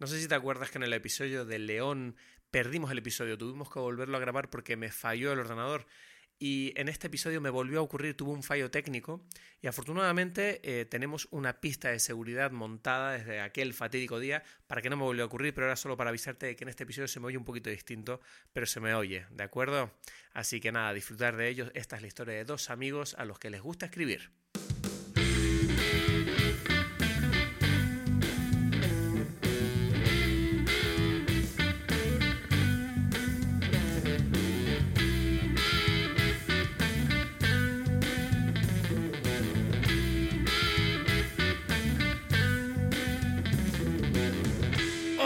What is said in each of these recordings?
No sé si te acuerdas que en el episodio de León perdimos el episodio, tuvimos que volverlo a grabar porque me falló el ordenador. Y en este episodio me volvió a ocurrir, tuvo un fallo técnico y afortunadamente eh, tenemos una pista de seguridad montada desde aquel fatídico día para que no me volviera a ocurrir, pero era solo para avisarte de que en este episodio se me oye un poquito distinto, pero se me oye, ¿de acuerdo? Así que nada, disfrutar de ellos. Esta es la historia de dos amigos a los que les gusta escribir.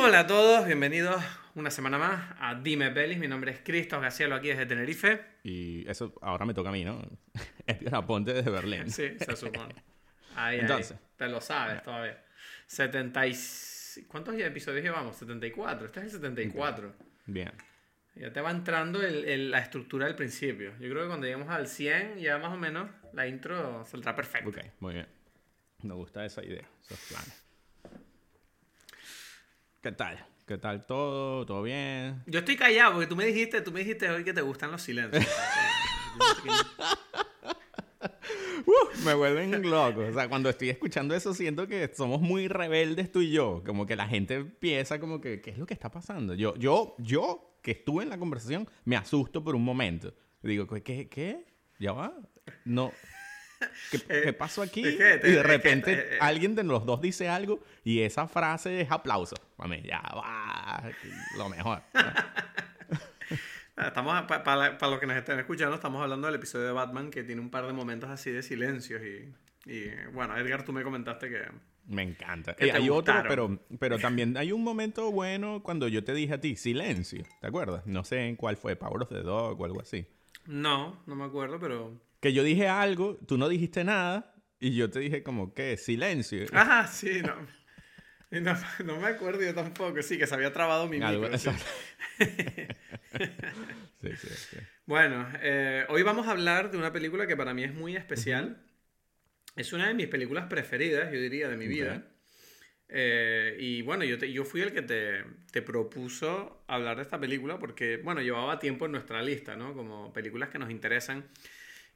Hola a todos, bienvenidos una semana más a Dime Pelis. Mi nombre es Cristos Gacielo aquí desde Tenerife. Y eso ahora me toca a mí, ¿no? Es Ponte desde Berlín. Sí, se supone. Ahí, Entonces. Te lo sabes todavía. 70 ¿Cuántos episodios llevamos? 74. Este es el 74. Bien. Ya te va entrando la estructura del principio. Yo creo que cuando lleguemos al 100, ya más o menos la intro saldrá perfecta. Ok, muy bien. Me gusta esa idea, esos planes. ¿Qué tal? ¿Qué tal todo? ¿Todo bien? Yo estoy callado porque tú me dijiste, tú me dijiste hoy que te gustan los silencios. me vuelven loco. O sea, cuando estoy escuchando eso siento que somos muy rebeldes tú y yo. Como que la gente empieza como que, ¿qué es lo que está pasando? Yo, yo, yo que estuve en la conversación, me asusto por un momento. Digo, ¿qué? ¿Qué? ¿Ya va? No. ¿Qué, pasó aquí? y de repente eh, eh, alguien de los dos dice algo y esa frase es aplauso. Mami, ya va, lo mejor. Estamos, para, los que nos estén escuchando, estamos hablando del episodio de Batman que tiene un par de momentos así de silencios y, y bueno, Edgar, tú me comentaste que... Me encanta. y hay otro, pero, pero también hay un momento bueno cuando yo te dije a ti, silencio, ¿te acuerdas? No sé en cuál fue, Power of the Dog o algo así. No, no me acuerdo, pero que yo dije algo, tú no dijiste nada, y yo te dije como, ¿qué? Silencio. Ah, sí, no. No, me acuerdo yo tampoco, sí, que se había trabado mi micro. Sí. sí, sí, Bueno, eh, hoy vamos a hablar de una película que para mí es muy especial. Es una de mis películas preferidas, yo diría, de mi vida. Eh, y bueno, yo, yo fui el que te, te, propuso hablar de esta película porque, bueno, llevaba tiempo en nuestra lista, ¿no? Como películas que nos interesan.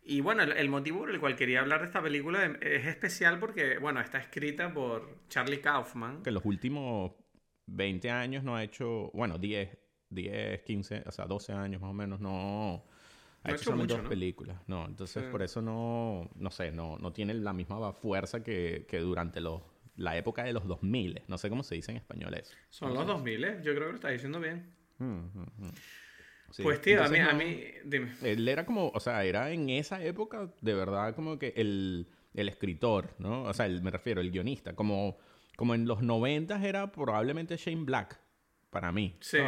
Y bueno, el, motivo por el cual quería hablar de esta película es especial porque, bueno, está escrita por Charlie Kaufman. Que en los últimos 20 años no ha hecho, bueno, 10, 10, 15, o sea, 12 años más o menos, no... Ha hecho, muchas películas, no, entonces por eso no, no sé, no, no tiene la misma fuerza que, que durante los, la época de los 2000, no sé cómo se dice en español eso. Son los 2000, yo creo que lo estás diciendo bien. Mm, mm, mm. Pues tío, a mí, a mí, dime. Él era como, o sea, era en esa época de verdad como que el, el escritor, ¿no? O sea, me refiero, el guionista. Como, como en los noventas era probablemente Shane Black, para mí. Sí.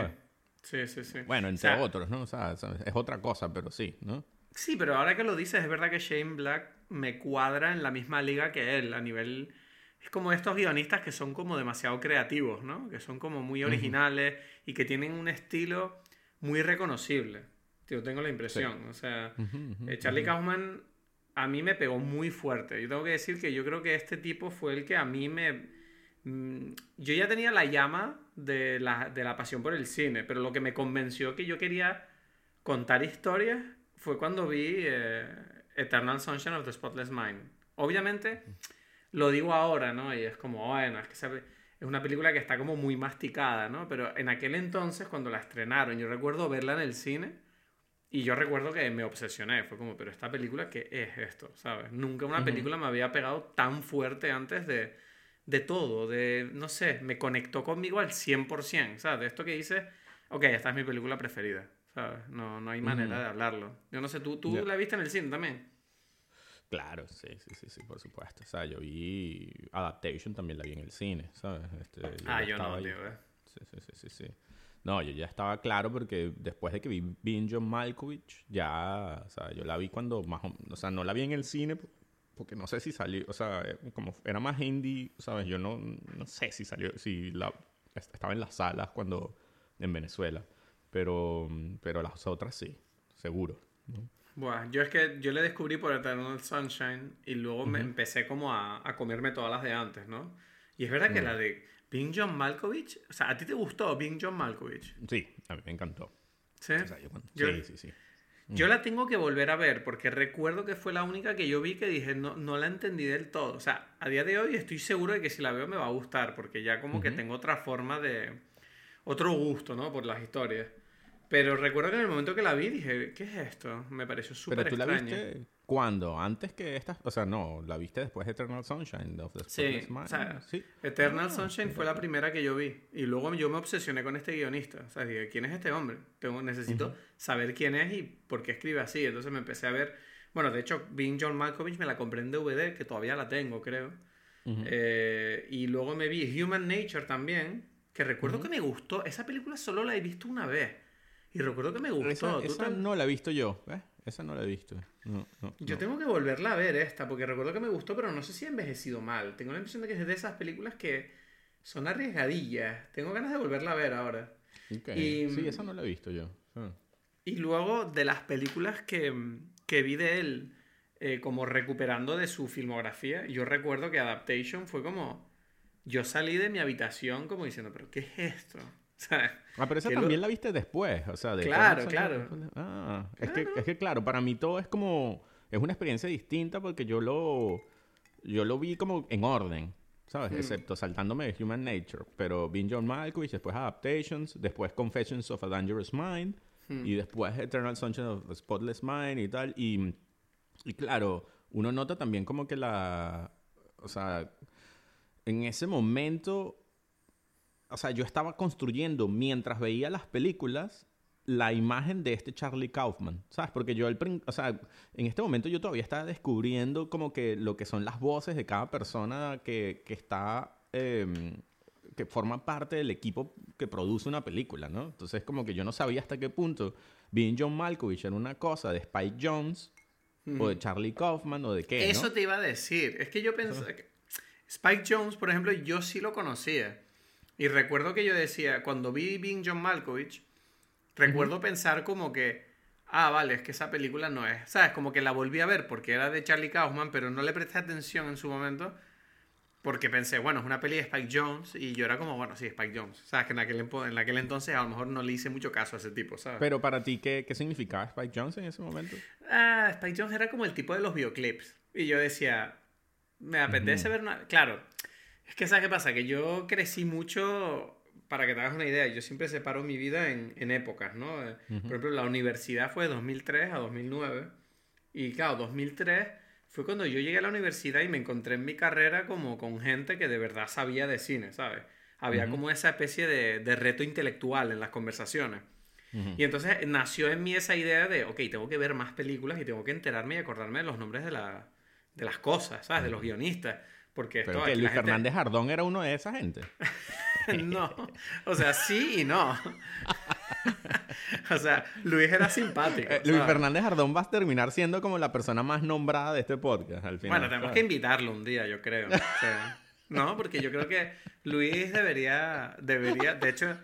Sí, sí, sí. Bueno, entre otros, ¿no? O sea, es otra cosa, pero sí, ¿no? Sí, pero ahora que lo dices, es verdad que Shane Black me cuadra en la misma liga que él, a nivel... Es como estos guionistas que son como demasiado creativos, ¿no? Que son como muy originales y que tienen un estilo muy reconocible. Yo tengo la impresión. O sea, eh, Charlie Kaufman a mí me pegó muy fuerte. Yo tengo que decir que yo creo que este tipo fue el que a mí me... Mm, yo ya tenía la llama de la, de la pasión por el cine, pero lo que me convenció que yo quería contar historias fue cuando vi eh, Eternal Sunshine of the Spotless Mind. Obviamente, lo digo ahora, ¿no? Y es como, bueno, es que sabe es una película que está como muy masticada, ¿no? Pero en aquel entonces, cuando la estrenaron, yo recuerdo verla en el cine y yo recuerdo que me obsesioné. Fue como, pero esta película, ¿qué es esto? ¿Sabes? Nunca una película me había pegado tan fuerte antes de, de todo, de, no sé, me conectó conmigo al 100%, ¿sabes? De esto que dices, ok, esta es mi película preferida, ¿sabes? No, no hay manera de hablarlo. Yo no sé, ¿tú, tú la viste en el cine también? Claro, sí, sí, sí, sí, por supuesto. O sea, yo vi Adaptation también la vi en el cine, ¿sabes? Este, ah, yo no, tío, eh. Sí, sí, sí, sí, sí. No, yo ya estaba claro porque después de que vi Being John Malkovich, ya, o sea, yo la vi cuando más o, sea, no la vi en el cine porque no sé si salió, o sea, como era más indie, ¿sabes? Yo no, no sé si salió, si la, estaba en las salas cuando, en Venezuela, pero, pero las otras sí, seguro, ¿no? Bueno, yo es que yo le descubrí por Eternal Sunshine y luego me empecé como a, a, comerme todas las de antes, ¿no? Y es verdad que la de Bing John Malkovich, o sea, ¿a ti te gustó Bing John Malkovich? Sí, a mí me encantó. ¿Sí? O sea, yo Yo- sí, sí, sí. Yo la tengo que volver a ver porque recuerdo que fue la única que yo vi que dije no, no la entendí del todo. O sea, a día de hoy estoy seguro de que si la veo me va a gustar porque ya como que tengo otra forma de... otro gusto, ¿no? Por las historias. Pero recuerdo que en el momento que la vi dije, ¿qué es esto? Me pareció súper Pero tú la extraña. viste cuándo? Antes que esta, o sea, no, la viste después de Eternal Sunshine of the Sí, o sea, sí. Eternal Ah, Sunshine fue la primera que yo vi. Y luego yo me obsesioné con este guionista. O sea, dije, ¿quién es este hombre? Tengo, necesito saber quién es y por qué escribe así. Entonces me empecé a ver. Bueno, de hecho, Being John Malkovich me la compré en DVD, que todavía la tengo, creo. Eh, y luego me vi Human Nature también, que recuerdo que me gustó. Esa película solo la he visto una vez. Y recuerdo que me gustó. Esa, ¿Tú esa te- no la he visto yo, ¿ves? Esa no la he visto. No, no, Yo no. tengo que volverla a ver esta, porque recuerdo que me gustó, pero no sé si ha envejecido mal. Tengo la impresión de que es de esas películas que son arriesgadillas. Tengo ganas de volverla a ver ahora. Ok. y- Sí, esa no la he visto yo. Ah. Y luego de las películas que, que vi de él, eh, como recuperando de su filmografía, yo recuerdo que Adaptation fue como... Yo salí de mi habitación como diciendo, pero ¿qué es esto? Ah, pero esa lo- también la viste después, o sea, de Claro, claro. Ah, es que, es que claro, para mí todo es como, es una experiencia distinta porque yo lo, yo lo vi como en orden, ¿sabes? Excepto saltándome de Human Nature, pero vi John Malkovich, después Adaptations, después Confessions of a Dangerous Mind, y después Eternal Sunshine of the Spotless Mind y tal, y, y claro, uno nota también como que la, o sea, en ese momento o sea, yo estaba construyendo mientras veía las películas la imagen de este Charlie Kaufman, ¿sabes? Porque yo, prin- o sea, en este momento yo todavía estaba descubriendo como que lo que son las voces de cada persona que, que está, eh, que forma parte del equipo que produce una película, ¿no? Entonces como que yo no sabía hasta qué punto Being John Malkovich era una cosa de Spike Jones o de Charlie Kaufman o de qué, ¿no? Eso te iba a decir. Es que yo pensaba que Spike Jones, por ejemplo, yo sí lo conocía. Y recuerdo que yo decía, cuando vi Being John Malkovich, recuerdo pensar como que, ah, vale, es que esa película no es. ¿Sabes? Como que la volví a ver porque era de Charlie Kaufman, pero no le presté atención en su momento. Porque pensé, bueno, es una peli de Spike Jones. Y yo era como, bueno, sí, Spike Jones. ¿Sabes? Que en aquel, en aquel entonces a lo mejor no le hice mucho caso a ese tipo, ¿sabes? Pero para ti, ¿qué, qué significaba Spike Jones en ese momento? Ah, Spike Jones era como el tipo de los videoclips. Y yo decía, me apetece ver una... Claro, es que ¿sabes qué pasa? Que yo crecí mucho, para que te hagas una idea, yo siempre separo mi vida en, en épocas, ¿no? Eh, Por ejemplo, la universidad fue de 2003 a 2009. Y claro, 2003 fue cuando yo llegué a la universidad y me encontré en mi carrera como con gente que de verdad sabía de cine, ¿sabes? Había como esa especie de, de reto intelectual en las conversaciones. Y entonces nació en mí esa idea de, ok, tengo que ver más películas y tengo que enterarme y acordarme de los nombres de, la, de las cosas, ¿sabes? De los guionistas. Porque esto, Pero que aquí Luis gente- Fernández Ardón era uno de esa gente. no, o sea, sí y no. o sea, Luis era simpático. Eh, Luis ¿sabes? Fernández Ardón va a terminar siendo como la persona más nombrada de este podcast al final. Bueno, tenemos ¿sabes? que invitarlo un día, yo creo. O sea, no, porque yo creo que Luis debería, debería, de hecho,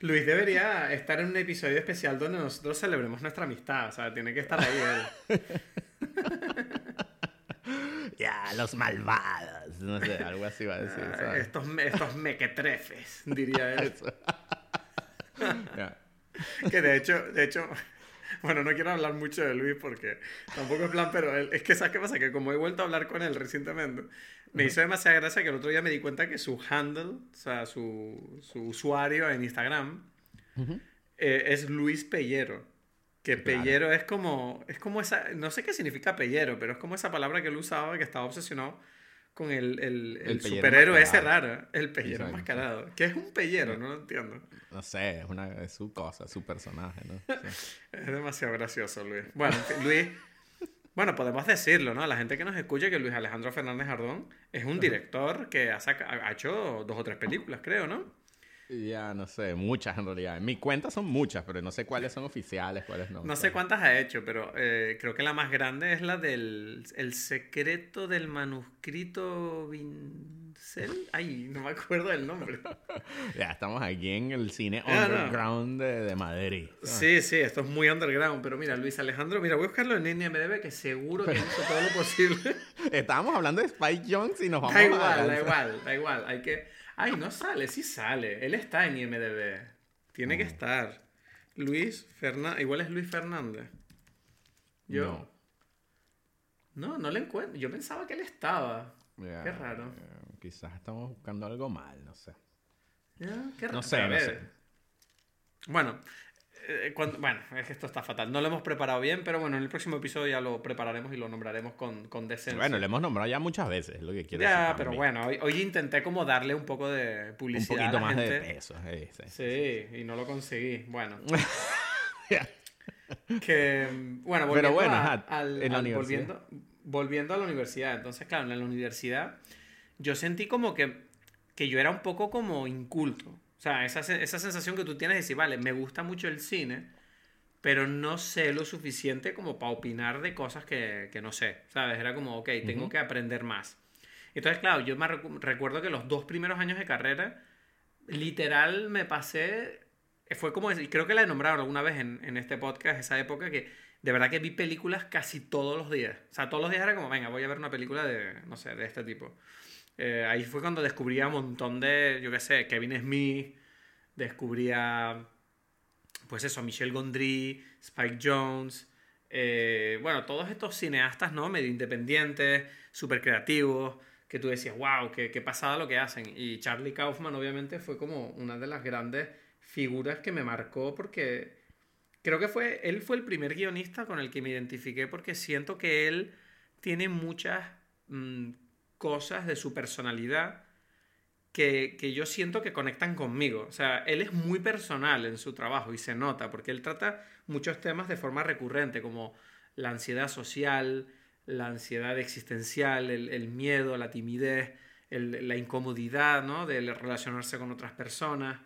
Luis debería estar en un episodio especial donde nosotros celebremos nuestra amistad. O sea, tiene que estar ahí él. Ya, los malvados. No sé, algo así va a decir. Ah, ¿sabes? estos, estos mequetrefes, diría él. Ya. Que de hecho, de hecho, bueno, no quiero hablar mucho de Luis porque tampoco es plan, pero él- es que ¿sabes qué pasa? Que como he vuelto a hablar con él recientemente, me hizo demasiada gracia que el otro día me di cuenta que su handle, o sea, su, su usuario en Instagram, eh, es Luis Pellero. Que Claro. Pellero es como, es como esa, no sé qué significa Pellero, pero es como esa palabra que él usaba que estaba obsesionado con el, el, el El pellero superhéroe ese raro, el Pellero Exacto. enmascarado. ¿Qué es un Pellero? No lo entiendo. No sé, es, una, es su cosa, su personaje, ¿no? Sí. Es demasiado gracioso, Luis. Bueno, Luis. Bueno, podemos decirlo, ¿no? A la gente que nos escucha que Luis Alejandro Fernández Ardón es un director que ha, ha hecho dos o tres películas, creo, ¿no? Ya, no sé, muchas en realidad. En mi cuenta son muchas, pero no sé cuáles son oficiales, cuáles no. No sé cuántas ha hecho, pero eh, creo que la más grande es la del El secreto del manuscrito Vincel. Ay, no me acuerdo del nombre. Ya, estamos aquí en el cine Ah, no. underground de, de Madrid. Sí, sí, esto es muy underground, pero mira, Luis Alejandro, mira, voy a buscarlo en IMDb que seguro que hizo todo lo posible. Estábamos hablando de Spike Jones y nos vamos Da a igual, da igual, da igual. Hay que, Ay, no sale, sí sale. Él está en IMDB. Tiene que estar. Luis Fernández. Igual es Luis Fernández. Yo. No, no, le encuentro. Yo pensaba que él estaba. Qué raro. quizás estamos buscando algo mal, no sé. qué raro. No sé, no sé. Bueno, eh, bueno, es que esto está fatal. No lo hemos preparado bien, pero bueno, en el próximo episodio ya lo prepararemos y lo nombraremos con, con decencia. Bueno, lo hemos nombrado ya muchas veces, lo que quiero decir. Ya, pero bueno, hoy, intenté como darle un poco de publicidad. Un poquito más de peso. Sí, y no lo conseguí. Bueno. que, bueno, volviendo, bueno, al, volviendo, volviendo a la universidad. Entonces, claro, en la universidad yo sentí como que, que yo era un poco como inculto. O sea, esa, esa sensación que tú tienes de decir, vale, me gusta mucho el cine, pero no sé lo suficiente como para opinar de cosas que, que no sé, ¿sabes? Era como, ok, tengo que aprender más. Entonces, claro, yo me recuerdo que los dos primeros años de carrera, literal me pasé, fue como, y creo que la he nombrado alguna vez en, en este podcast, esa época que de verdad que vi películas casi todos los días. O sea, todos los días era como, venga, voy a ver una película de, no sé, de este tipo. Eh, ahí fue cuando descubría un montón de, yo qué sé, Kevin Smith, descubría, pues eso, Michel Gondry, Spike Jones, eh, bueno, todos estos cineastas, ¿no? Medio independientes, súper creativos, que tú decías, wow, qué, qué pasada lo que hacen. Y Charlie Kaufman, obviamente, fue como una de las grandes figuras que me marcó porque creo que fue, él fue el primer guionista con el que me identifiqué porque siento que él tiene muchas mm, cosas de su personalidad que, yo siento que conectan conmigo. O sea, él es muy personal en su trabajo y se nota, porque él trata muchos temas de forma recurrente, como la ansiedad social, la ansiedad existencial, el, miedo, la timidez, la incomodidad ¿no? de relacionarse con otras personas,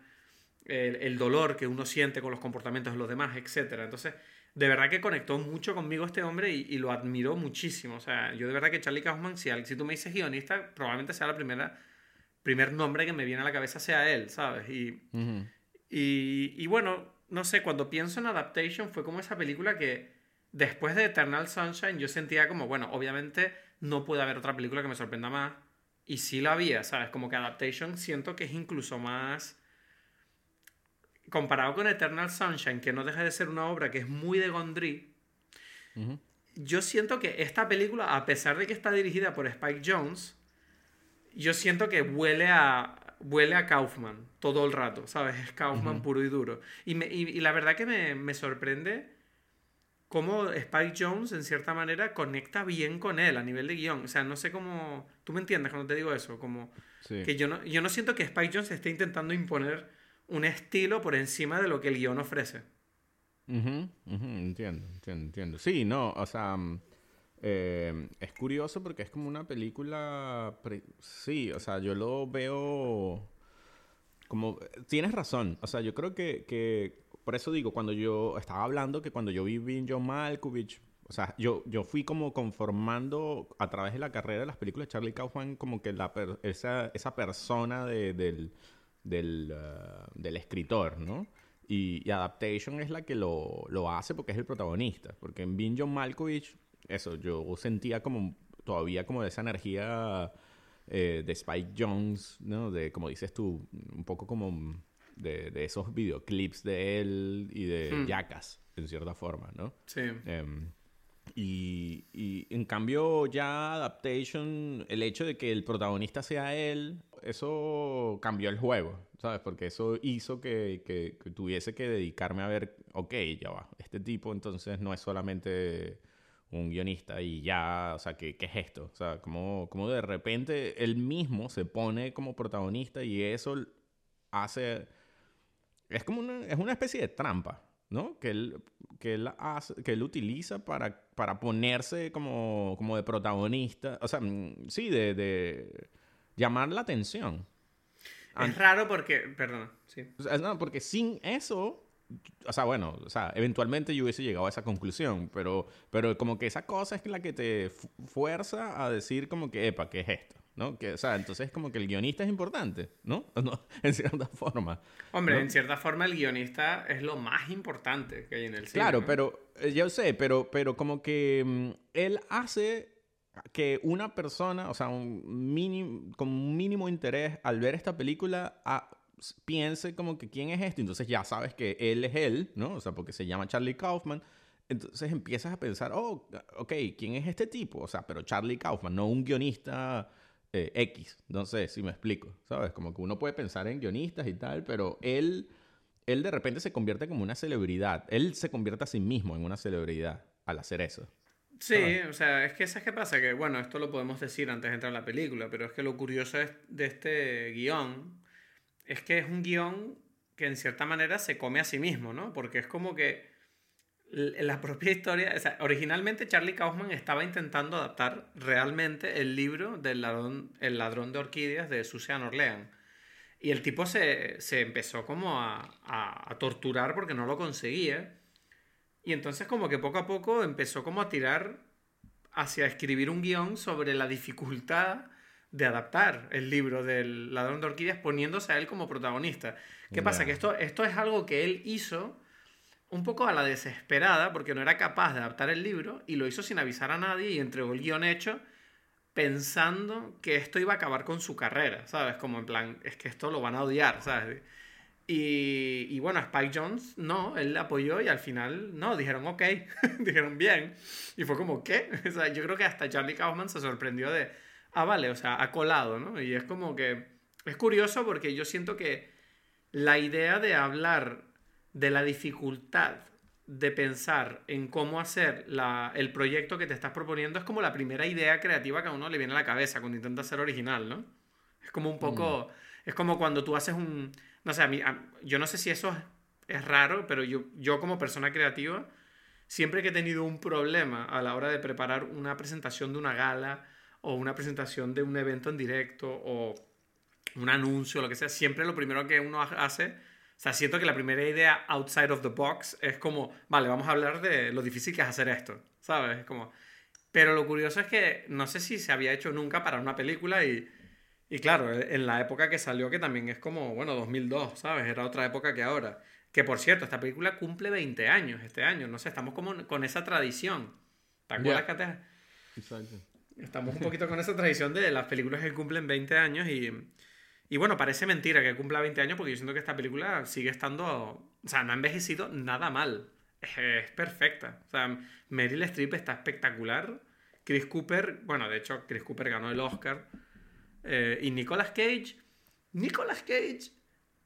el, el, dolor que uno siente con los comportamientos de los demás, etc. Entonces, de verdad que conectó mucho conmigo este hombre y, lo admiró muchísimo. O sea, yo de verdad que Charlie Kaufman, si, si tú me dices guionista, probablemente sea la primera primer nombre que me viene a la cabeza sea él, ¿sabes? Y, y, y, bueno, no sé, cuando pienso en Adaptation fue como esa película que después de Eternal Sunshine yo sentía como, bueno, obviamente no puede haber otra película que me sorprenda más. Y sí la había, ¿sabes? Como que Adaptation siento que es incluso más comparado con Eternal Sunshine, que no deja de ser una obra que es muy de Gondry, yo siento que esta película, a pesar de que está dirigida por Spike Jones, yo siento que huele a, huele a Kaufman todo el rato, ¿sabes? Es Kaufman puro y duro. Y, y, la verdad que me, me, sorprende cómo Spike Jones, en cierta manera, conecta bien con él a nivel de guion. O sea, no sé cómo... ¿Tú me entiendes cuando te digo eso? Como que yo no, yo no siento que Spike Jones esté intentando imponer un estilo por encima de lo que el guion ofrece. entiendo, entiendo, entiendo. Sí, no, o sea, mm, eh, es curioso porque es como una película, sí, o sea, yo lo veo como, tienes razón, o sea, yo creo que, que por eso digo, cuando yo estaba hablando que cuando yo vi en John Malkovich, o sea, yo, yo fui como conformando a través de la carrera de las películas de Charlie Kaufman como que la esa, esa persona de, del del, uh, del escritor, ¿no? Y, Adaptation es la que lo, lo, hace porque es el protagonista. Porque en Being John Malkovich, eso, yo sentía como todavía como de esa energía eh, de Spike Jones, ¿no? De, como dices tú, un poco como de, de esos videoclips de él y de hmm. Jackass, en cierta forma, ¿no? Sí. Em, y, y, en cambio ya Adaptation, el hecho de que el protagonista sea él, eso cambió el juego, ¿sabes? Porque eso hizo que, que, tuviese que dedicarme a ver, ok, ya va, este tipo entonces no es solamente un guionista y ya, o sea, ¿qué, qué es esto? O sea, como, como de repente él mismo se pone como protagonista y eso hace... Es como una, es una especie de trampa, ¿no? Que él, que él, hace, que él utiliza para, para ponerse como, como de protagonista. O sea, mm, sí, de, de llamar la atención. Es raro porque, perdón, sí. no, porque sin eso, o sea, bueno, o sea, eventualmente yo hubiese llegado a esa conclusión, pero, pero como que esa cosa es la que te fuerza a decir como que, epa, ¿qué es esto? ¿no? Que, o sea, entonces como que el guionista es importante, ¿no? en cierta forma. Hombre, en cierta forma el guionista es lo más importante que hay en el cine. Claro, pero, eh, yo sé, pero, pero como que mm, él hace que una persona, o sea, un mínimo, con un mínimo interés al ver esta película, a- piense como que quién es esto. Entonces ya sabes que él es él, ¿no? O sea, porque se llama Charlie Kaufman. Entonces empiezas a pensar, oh, ok, ¿quién es este tipo? O sea, pero Charlie Kaufman, no un guionista eh, X. No sé si me explico, ¿sabes? Como que uno puede pensar en guionistas y tal, pero él, él de repente se convierte como una celebridad. Él se convierte a sí mismo en una celebridad al hacer eso. Sí, o sea, es que ¿sabes qué pasa? Que, bueno, esto lo podemos decir antes de entrar en la película, pero es que lo curioso es- de este guion es que es un guion que en cierta manera se come a sí mismo, ¿no? Porque es como que la propia historia, o sea, originalmente Charlie Kaufman estaba intentando adaptar realmente el libro del ladrón, El ladrón de orquídeas de Susan Orlean. Y el tipo se, se empezó como a, a- a torturar porque no lo conseguía. Y entonces como que poco a poco empezó como a tirar hacia escribir un guion sobre la dificultad de adaptar el libro del ladrón de orquídeas poniéndose a él como protagonista. ¿Qué pasa? Que esto, esto es algo que él hizo un poco a la desesperada porque no era capaz de adaptar el libro y lo hizo sin avisar a nadie y entregó el guion hecho pensando que esto iba a acabar con su carrera, ¿sabes? Como en plan, es que esto lo van a odiar, ¿sabes? Y, y bueno, Spike Jones no, él apoyó y al final no, dijeron ok, dijeron bien. Y fue como, ¿qué? O sea, yo creo que hasta Charlie Kaufman se sorprendió de, ah, vale, o sea, ha colado, ¿no? Y es como que, es curioso porque yo siento que la idea de hablar de la dificultad de pensar en cómo hacer la- el proyecto que te estás proponiendo es como la primera idea creativa que a uno le viene a la cabeza cuando intenta ser original, ¿no? Es como un poco, es como cuando tú haces un, no sé, a mí, a- yo no sé si eso es, es raro, pero yo, yo como persona creativa, siempre que he tenido un problema a la hora de preparar una presentación de una gala o una presentación de un evento en directo o un anuncio, lo que sea, siempre lo primero que uno ha- hace, o sea, siento que la primera idea outside of the box es como, vale, vamos a hablar de lo difícil que es hacer esto, ¿sabes? Es como... Pero lo curioso es que no sé si se había hecho nunca para una película y, y claro, en la época que salió, que también es como, bueno, 2002, ¿sabes? Era otra época que ahora. Que por cierto, esta película cumple 20 años este año, no sé, estamos como con esa tradición. ¿Te acuerdas que antes Exacto. Estamos un poquito con esa tradición de las películas que cumplen 20 años y, y bueno, parece mentira que cumpla 20 años porque yo siento que esta película sigue estando, o sea, no ha envejecido nada mal. Es, es perfecta. O sea, Meryl Streep está espectacular. Chris Cooper, bueno, de hecho, Chris Cooper ganó el Oscar. Eh, y Nicolas Cage, Nicolas Cage,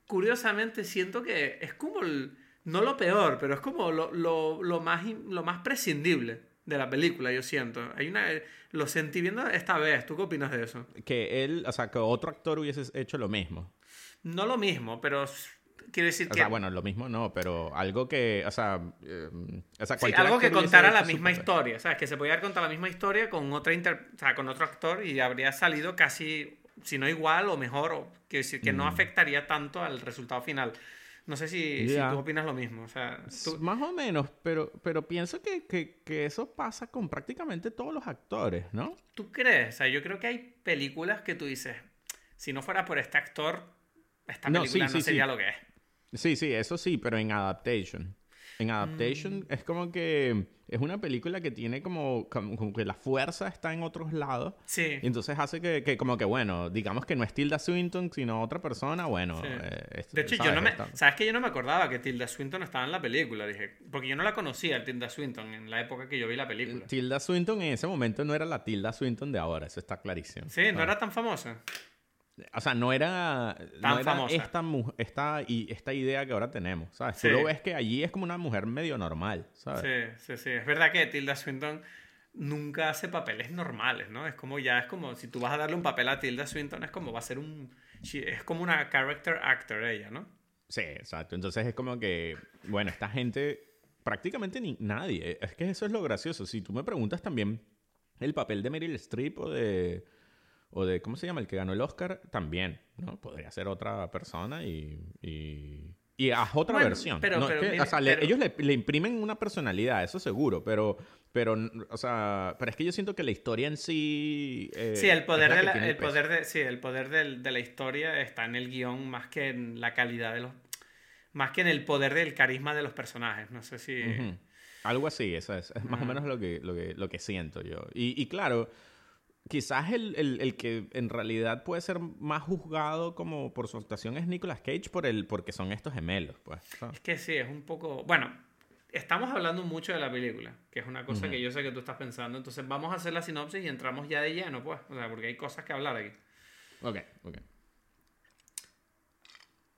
curiosamente siento que es como, el- no lo peor, pero es como lo, lo- lo más, lo más prescindible de la película, yo siento. Hay una, lo sentí viendo esta vez. ¿Tú qué opinas de eso? Que él, o sea, que otro actor hubiese hecho lo mismo. No lo mismo, pero quiero decir O que... sea, bueno, lo mismo no, pero algo que, o sea, eh, o sea Sí, algo que contara la misma papel. historia, ¿sabes? Que se podía haber contado la misma historia con otra inter- o sea, con otro actor y habría salido casi, si no igual o mejor, o quiero decir que no Mm. afectaría tanto al resultado final. No sé si, si Ya. tú opinas lo mismo. O sea, tú- Más o menos, pero, pero pienso que, que, que eso pasa con prácticamente todos los actores, ¿no? ¿Tú crees? O sea, yo creo que hay películas que tú dices, si no fuera por este actor, esta No, película sí, no sí, sería sí. lo que es. Sí, sí, eso sí, pero en adaptation. En adaptation Mm. es como que es una película que tiene como, como, como que la fuerza está en otros lados. Sí. Y entonces hace que, que como que, bueno, digamos que no es Tilda Swinton, sino otra persona, bueno. Sí. eh, es- De hecho, yo ¿sabes? no me. Está- ¿Sabes que yo no me acordaba que Tilda Swinton estaba en la película? Dije. Porque yo no la conocía, Tilda Swinton, en la época que yo vi la película. Tilda Swinton en ese momento no era la Tilda Swinton de ahora, eso está clarísimo. Sí, no Ah. era tan famosa. O sea, no era, Tan no era famosa. esta, esta, y esta idea que ahora tenemos, ¿sabes? Sí. Tú lo ves que allí es como una mujer medio normal, ¿sabes? Sí, sí, sí. Es verdad que Tilda Swinton nunca hace papeles normales, ¿no? Es como ya, es como, si tú vas a darle un papel a Tilda Swinton, es como va a ser un... Es como una character actor ella, ¿no? Sí, exacto. Entonces es como que, bueno, esta gente, prácticamente ni nadie. Es que eso es lo gracioso. Si tú me preguntas también el papel de Meryl Streep o de, o de, ¿cómo se llama? El que ganó el Oscar, también, ¿no? Podría ser otra persona y... y... Y haz otra Bueno, versión. pero- No, es que, o sea, le- ellos le, le imprimen una personalidad, eso seguro, pero, pero, o sea, pero es que yo siento que la historia en sí... eh, Sí, el poder, de la, el poder de, sí, el poder del- de la historia está en el guion más que en la calidad de los... Más que en el poder del carisma de los personajes. No sé si... Algo así, eso es, es más o menos lo que, lo que, lo que siento yo. Y, y claro, quizás el, el- el que en realidad puede ser más juzgado como por su actuación es Nicolas Cage por el, porque son estos gemelos, pues. ¿sabes? Es que sí, es un poco... Bueno, estamos hablando mucho de la película, que es una cosa que yo sé que tú estás pensando. Entonces vamos a hacer la sinopsis y entramos ya de lleno, pues. O sea, porque hay cosas que hablar aquí. Ok, ok.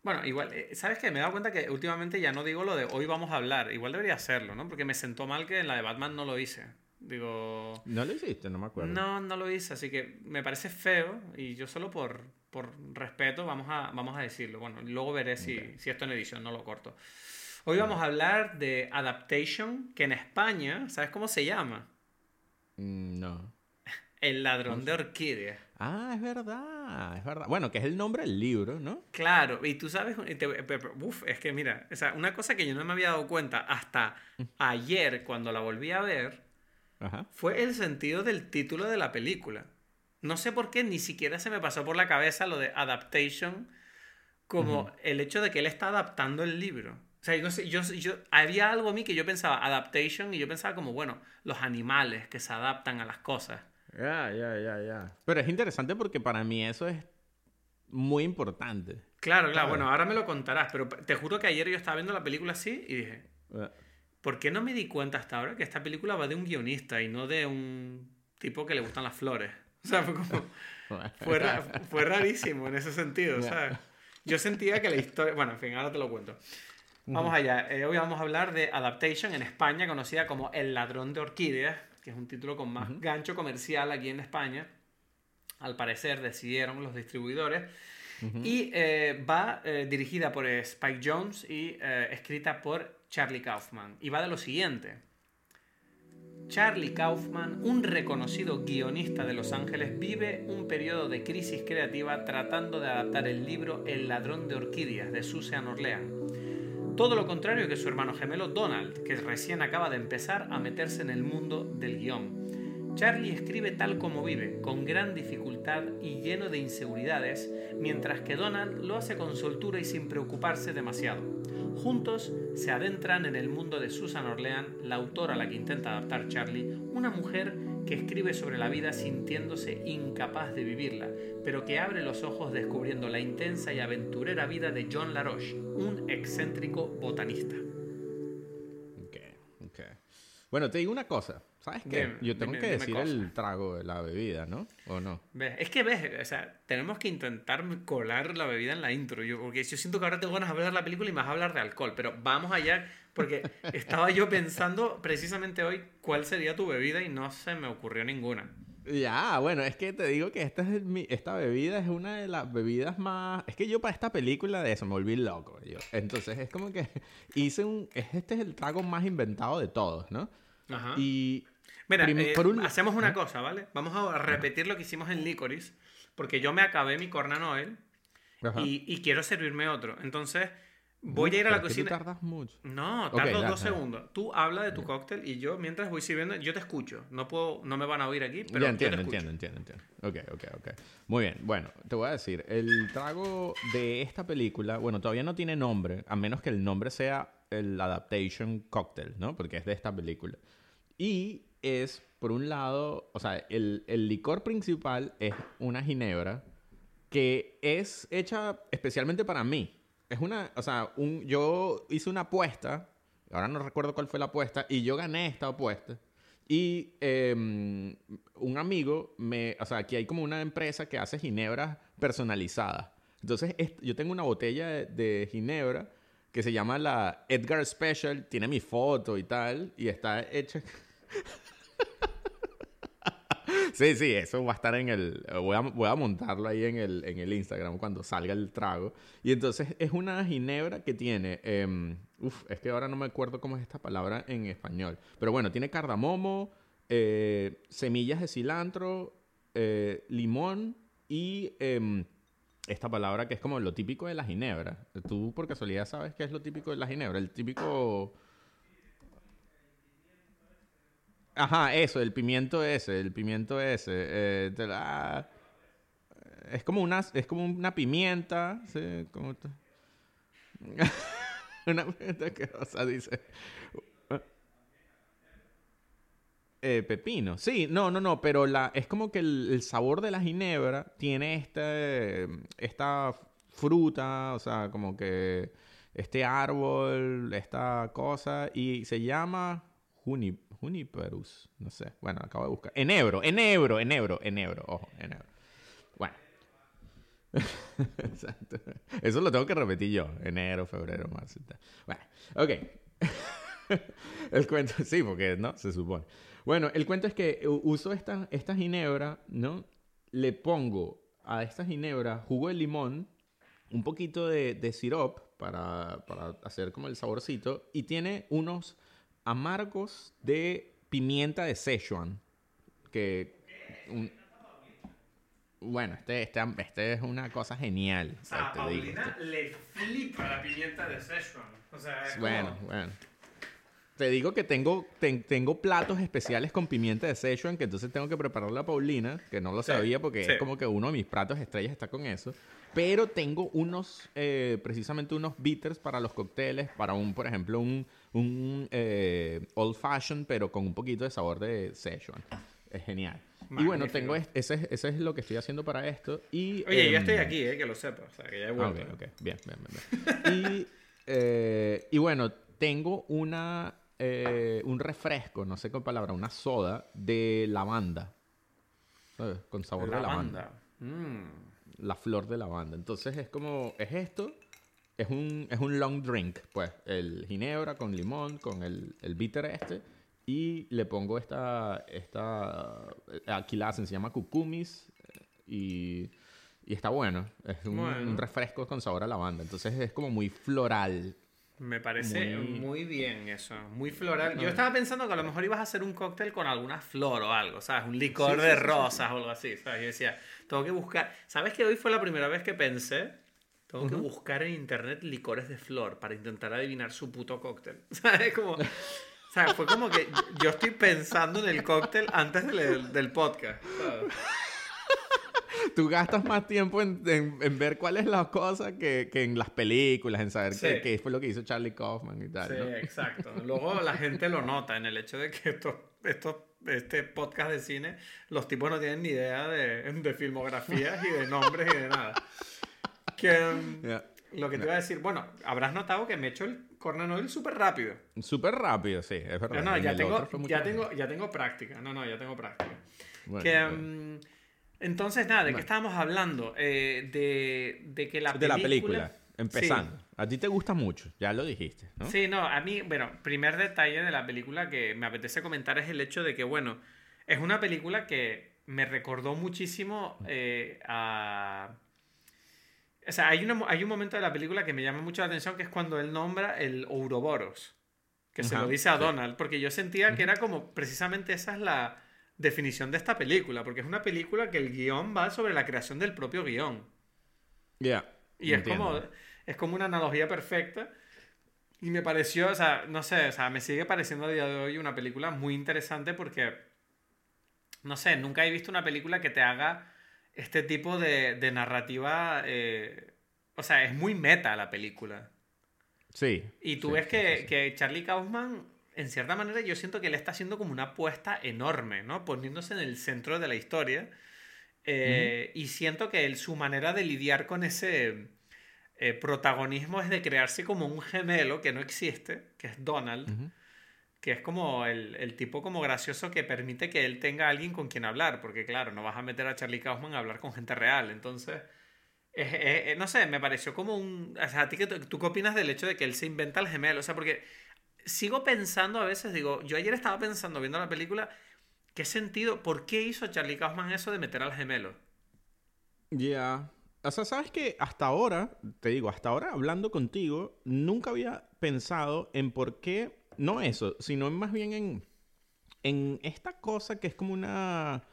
Bueno, igual, eh, ¿sabes qué? Me he dado cuenta que últimamente ya no digo lo de hoy vamos a hablar. Igual debería hacerlo, ¿no? Porque me sentó mal que en la de Batman no lo hice. Digo... ¿No lo hiciste? No me acuerdo. No, no lo hice, así que me parece feo y yo solo por, por respeto vamos a, vamos a decirlo. Bueno, luego veré si, si esto en edición no lo corto. Hoy vamos a hablar de Adaptation, que en España, ¿sabes cómo se llama? Mm, No. El ladrón de orquídeas. Ah, es verdad, es verdad. Bueno, que es el nombre del libro, ¿no? Claro, y tú sabes, uf, es que mira, o sea, una cosa que yo no me había dado cuenta hasta ayer cuando la volví a ver Ajá. fue el sentido del título de la película. No sé por qué ni siquiera se me pasó por la cabeza lo de adaptation como el hecho de que él está adaptando el libro. O sea, yo, yo, yo- había algo a mí que yo pensaba adaptation y yo pensaba como, bueno, los animales que se adaptan a las cosas. Ya, ya, ya, ya. Pero es interesante porque para mí eso es muy importante. Claro, claro, Claro. bueno, ahora me lo contarás, pero te juro que ayer yo estaba viendo la película así y dije, Eh, ¿por qué no me di cuenta hasta ahora que esta película va de un guionista y no de un tipo que le gustan las flores? O sea, fue como... Fue, ra- fue rarísimo en ese sentido. ¿sabes? Yo sentía que la historia... Bueno, en fin, ahora te lo cuento. Vamos allá. Eh, hoy vamos a hablar de Adaptation en España, conocida como El ladrón de orquídeas, que es un título con más gancho comercial aquí en España. Al parecer decidieron los distribuidores. Y eh, va eh, dirigida por Spike Jones y eh, escrita por Charlie Kaufman. Y va de lo siguiente. Charlie Kaufman, un reconocido guionista de Los Ángeles, vive un periodo de crisis creativa tratando de adaptar el libro El ladrón de orquídeas de Susan Orlean. Todo lo contrario que su hermano gemelo Donald, que recién acaba de empezar a meterse en el mundo del guion. Charlie escribe tal como vive, con gran dificultad y lleno de inseguridades, mientras que Donald lo hace con soltura y sin preocuparse demasiado. Juntos se adentran en el mundo de Susan Orlean, la autora a la que intenta adaptar Charlie, una mujer que escribe sobre la vida sintiéndose incapaz de vivirla, pero que abre los ojos descubriendo la intensa y aventurera vida de John LaRoche, un excéntrico botanista. Bueno, te digo una cosa. ¿Sabes qué? Dime, Yo tengo dime, que dime decir el trago de la bebida, ¿no? ¿O no? Es que ves, o sea, tenemos que intentar colar la bebida en la intro, yo, porque yo siento que ahora tengo ganas de hablar de la película y más hablar de alcohol, pero vamos allá, porque estaba yo pensando precisamente hoy cuál sería tu bebida y no se me ocurrió ninguna. Ya, bueno, es que te digo que esta, es mi- esta bebida es una de las bebidas más... Es que yo para esta película de eso me volví loco. Yo. Entonces es como que hice un... es- Este es el trago más inventado de todos, ¿no? Ajá. Y... Mira, eh, un- hacemos una cosa, ¿vale? Vamos a repetir lo que hicimos en Licorice, porque yo me acabé mi Cornan Oil Ajá. y, y quiero servirme otro. Entonces, voy a ir a la que tú cocina. tardas mucho. No, tardo dale, dos segundos. Tú habla de tu cóctel y yo, mientras voy sirviendo, yo te escucho. No puedo, no me van a oír aquí, pero ya yo entiendo, te escucho. entiendo, entiendo, entiendo. Ok, ok, ok. Muy bien. Bueno, te voy a decir, el trago de esta película, bueno, todavía no tiene nombre, a menos que el nombre sea el Adaptation Cocktail, ¿no? Porque es de esta película. Y es, por un lado, o sea, el, el licor principal es una ginebra que es hecha especialmente para mí. Es una, o sea, un, yo hice una apuesta, ahora no recuerdo cuál fue la apuesta, y yo gané esta apuesta. Y em, un amigo me, o sea, aquí hay como una empresa que hace ginebras personalizadas. Entonces, yo tengo una botella de ginebra que se llama la Edgar Special, tiene mi foto y tal, y está hecha... Sí, sí, eso va a estar en el... Voy a, voy a montarlo ahí en el, en el Instagram cuando salga el trago. Y entonces es una ginebra que tiene... em, uf, es que ahora no me acuerdo cómo es esta palabra en español. Pero bueno, tiene cardamomo, eh, semillas de cilantro, eh, limón y... em, esta palabra que es como lo típico de la ginebra. Tú por casualidad sabes qué es lo típico de la ginebra. El típico... Ajá, eso, el pimiento ese, el pimiento ese. eh, Es como una, es como una pimienta, sí, como una pimienta que, o dice. Eh, pepino. Sí, no, no, no, pero la, es como que el, el sabor de la ginebra tiene este, esta fruta, o sea, como que este árbol, esta cosa, y se llama juni, juniperus, no sé, bueno, acabo de buscar. Enebro, enebro, enebro, enebro, ojo, enebro. Bueno. Exacto. Eso lo tengo que repetir yo. Enero, febrero, marzo. Bueno, ok. el cuento, sí, porque no, se supone. Bueno, el cuento es que uso esta, esta ginebra, ¿no? Le pongo a esta ginebra jugo de limón, un poquito de, de sirop para, para hacer como el saborcito, y tiene unos amargos de pimienta de Szechuan, que... un- bueno, este, este, este es una cosa genial. O sea, a te digo. Paulina le flipa la pimienta de Szechuan. O sea, es Bueno, como- bueno. Te digo que tengo, ten- tengo platos especiales con pimienta de Szechuan que entonces tengo que prepararla a Paulina, que no lo Sí, sabía porque sí. es como que uno de mis platos estrellas está con eso. Pero tengo unos, eh, precisamente unos bitters para los cócteles, para un, por ejemplo, un, un eh, old fashion, pero con un poquito de sabor de Szechuan. Es genial. Y bueno, Magnífico. tengo es- ese, es- ese es lo que estoy haciendo para esto. Y, Oye, yo em, estoy aquí, eh, que lo sepa. O sea, que ya he Ah, vuelto. ok, ok. Bien, bien, bien. bien. y, eh, y bueno, tengo una, eh, un refresco, no sé qué palabra, una soda de lavanda. ¿Sabes? Con sabor de lavanda. Mm. La flor de lavanda. Entonces es como, es esto, es un, es un long drink, pues. El ginebra con limón, con el, el bitter este. Y le pongo esta, esta, aquí la hacen, se llama cucumis. Y, y está bueno. Es un, Bueno. un refresco con sabor a lavanda. Entonces es como muy floral. Me parece Muy- muy... bien eso, muy floral. Yo estaba pensando que a lo mejor ibas a hacer un cóctel con alguna flor o algo, ¿sabes? Un licor Sí, sí, de sí, sí, rosas o algo así, ¿sabes? Yo decía, tengo que buscar... ¿Sabes que hoy fue la primera vez que pensé? Tengo que buscar en internet licores de flor para intentar adivinar su puto cóctel. ¿Sabes? Como... O sea, fue como que yo estoy pensando en el cóctel antes del, del podcast, ¿sabes? Tú gastas más tiempo en, en- en ver cuál es la cosa que, que en las películas, en saber Sí. qué, qué fue lo que hizo Charlie Kaufman y tal. Sí, ¿no? exacto. Luego la gente lo nota en el hecho de que estos, estos, este podcast de cine, los tipos no tienen ni idea de, de filmografías y de nombres y de nada. Que Ya. lo que te iba a decir, bueno, habrás notado que me he hecho el Cornan Oil súper rápido. Súper rápido, sí, es verdad. No, ya tengo, ya tengo, ya tengo práctica. No, no, ya tengo práctica. Bueno, que, bueno. um, entonces, nada, ¿de qué estábamos hablando? Eh, de, de que la de la película... película, empezando. A ti te gusta mucho, ya lo dijiste, ¿no? Sí, no, a mí, bueno, primer detalle de la película que me apetece comentar es el hecho de que, bueno, es una película que me recordó muchísimo eh, a... O sea, hay, una- hay un momento de la película que me llama mucho la atención que es cuando él nombra el Ouroboros, que se lo dice a sí. Donald, porque yo sentía que era como precisamente esa es la definición de esta película, porque es una película que el guion va sobre la creación del propio guion. Ya. Y es entiendo. como, es como una analogía perfecta. Y me pareció, o sea, no sé, o sea, me sigue pareciendo a día de hoy una película muy interesante porque, no sé, nunca he visto una película que te haga este tipo de, de narrativa. eh, o sea, es muy meta la película. Sí. Y tú sí, ves que, sí, sí. que Charlie Kaufman, en cierta manera, yo siento que le está haciendo como una apuesta enorme, ¿no? Poniéndose en el centro de la historia. Eh, Y siento que él- su manera de lidiar con ese eh, protagonismo es de crearse como un gemelo que no existe, que es Donald. Que es como el, el tipo como gracioso que permite que él tenga alguien con quien hablar, porque claro, no vas a meter a Charlie Kaufman a hablar con gente real, entonces... es- es- es- no sé, me pareció como un... O sea, ¿a ti qué, tú qué opinas del hecho de que él se inventa el gemelo? O sea, porque sigo pensando a veces, digo, yo ayer estaba pensando viendo la película, ¿qué sentido, por qué hizo Charlie Kaufman eso de meter al gemelo? Ya. O sea, sabes que hasta ahora, te digo, hasta ahora hablando contigo, nunca había pensado en por qué, no eso, sino más bien en, en esta cosa que es como una,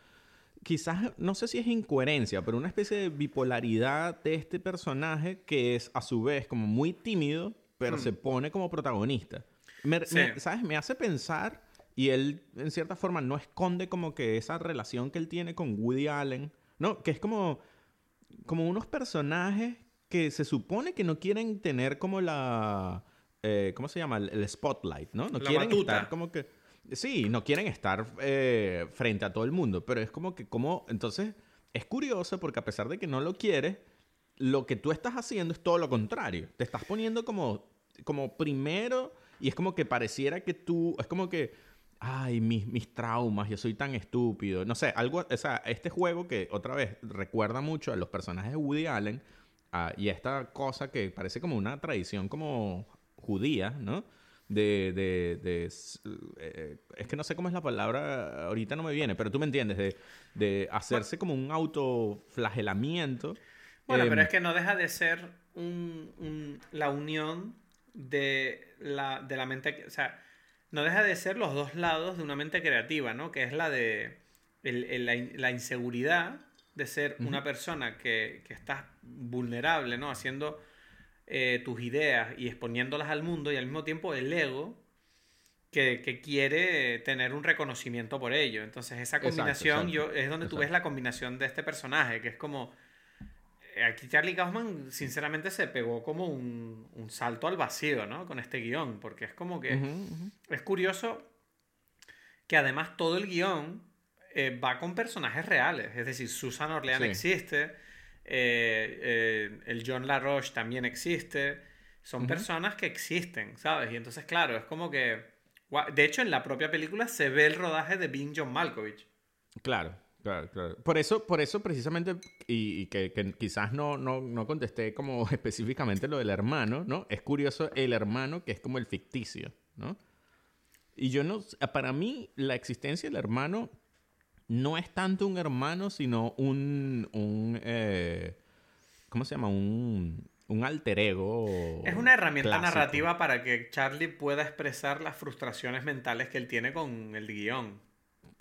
quizás, no sé si es incoherencia, pero una especie de bipolaridad de este personaje que es a su vez como muy tímido, pero Hmm. se pone como protagonista. Me- Sí. me- ¿Sabes? Me hace pensar, y él en cierta forma no esconde como que esa relación que él tiene con Woody Allen, ¿no? Que es como como unos personajes que se supone que no quieren tener como la... eh, ¿Cómo se llama? El, el spotlight, ¿no? No La quieren batuta. estar como que... Sí, no quieren estar eh, frente a todo el mundo, pero es como que, como, entonces, es curioso porque a pesar de que no lo quieres, lo que tú estás haciendo es todo lo contrario. Te estás poniendo como, como primero y es como que pareciera que tú, es como que, ay, mis, mis traumas, yo soy tan estúpido. No sé, algo, o sea, este juego que otra vez recuerda mucho a los personajes de Woody Allen ah, y esta cosa que parece como una tradición como judía, ¿no? De, de, de eh, es que no sé cómo es la palabra, ahorita no me viene, pero tú me entiendes, de, de hacerse como un autoflagelamiento. Bueno, pero Em, es que no deja de ser un- un- la unión de la, de la mente, o sea, no deja de ser los dos lados de una mente creativa, ¿no? Que es la de el- el- la, in- la inseguridad de ser una persona que, que estás vulnerable, ¿no? Haciendo eh, tus ideas y exponiéndolas al mundo y al mismo tiempo el ego que, que quiere tener un reconocimiento por ello. Entonces esa combinación exacto, yo, es donde tú ves la combinación de este personaje, que es como... eh, Aquí Charlie Kaufman sinceramente se pegó como un, un salto al vacío, ¿no? Con este guion, porque es como que... Es curioso que además todo el guion eh, va con personajes reales. Es decir, Susan Orlean Sí. existe, eh, eh, el John LaRoche también existe. Son personas que existen, ¿sabes? Y entonces, claro, es como que... De hecho, en la propia película se ve el rodaje de Being John Malkovich. Claro, claro, claro. Por eso, por eso precisamente, y, y que, que quizás no, no, no contesté como específicamente lo del hermano, ¿no? Es curioso el hermano que es como el ficticio, ¿no? Y yo no, para mí la existencia del hermano no es tanto un hermano, sino un, un eh, ¿cómo se llama? Un, un alter ego. Es una herramienta clásico. narrativa para que Charlie pueda expresar las frustraciones mentales que él tiene con el guion.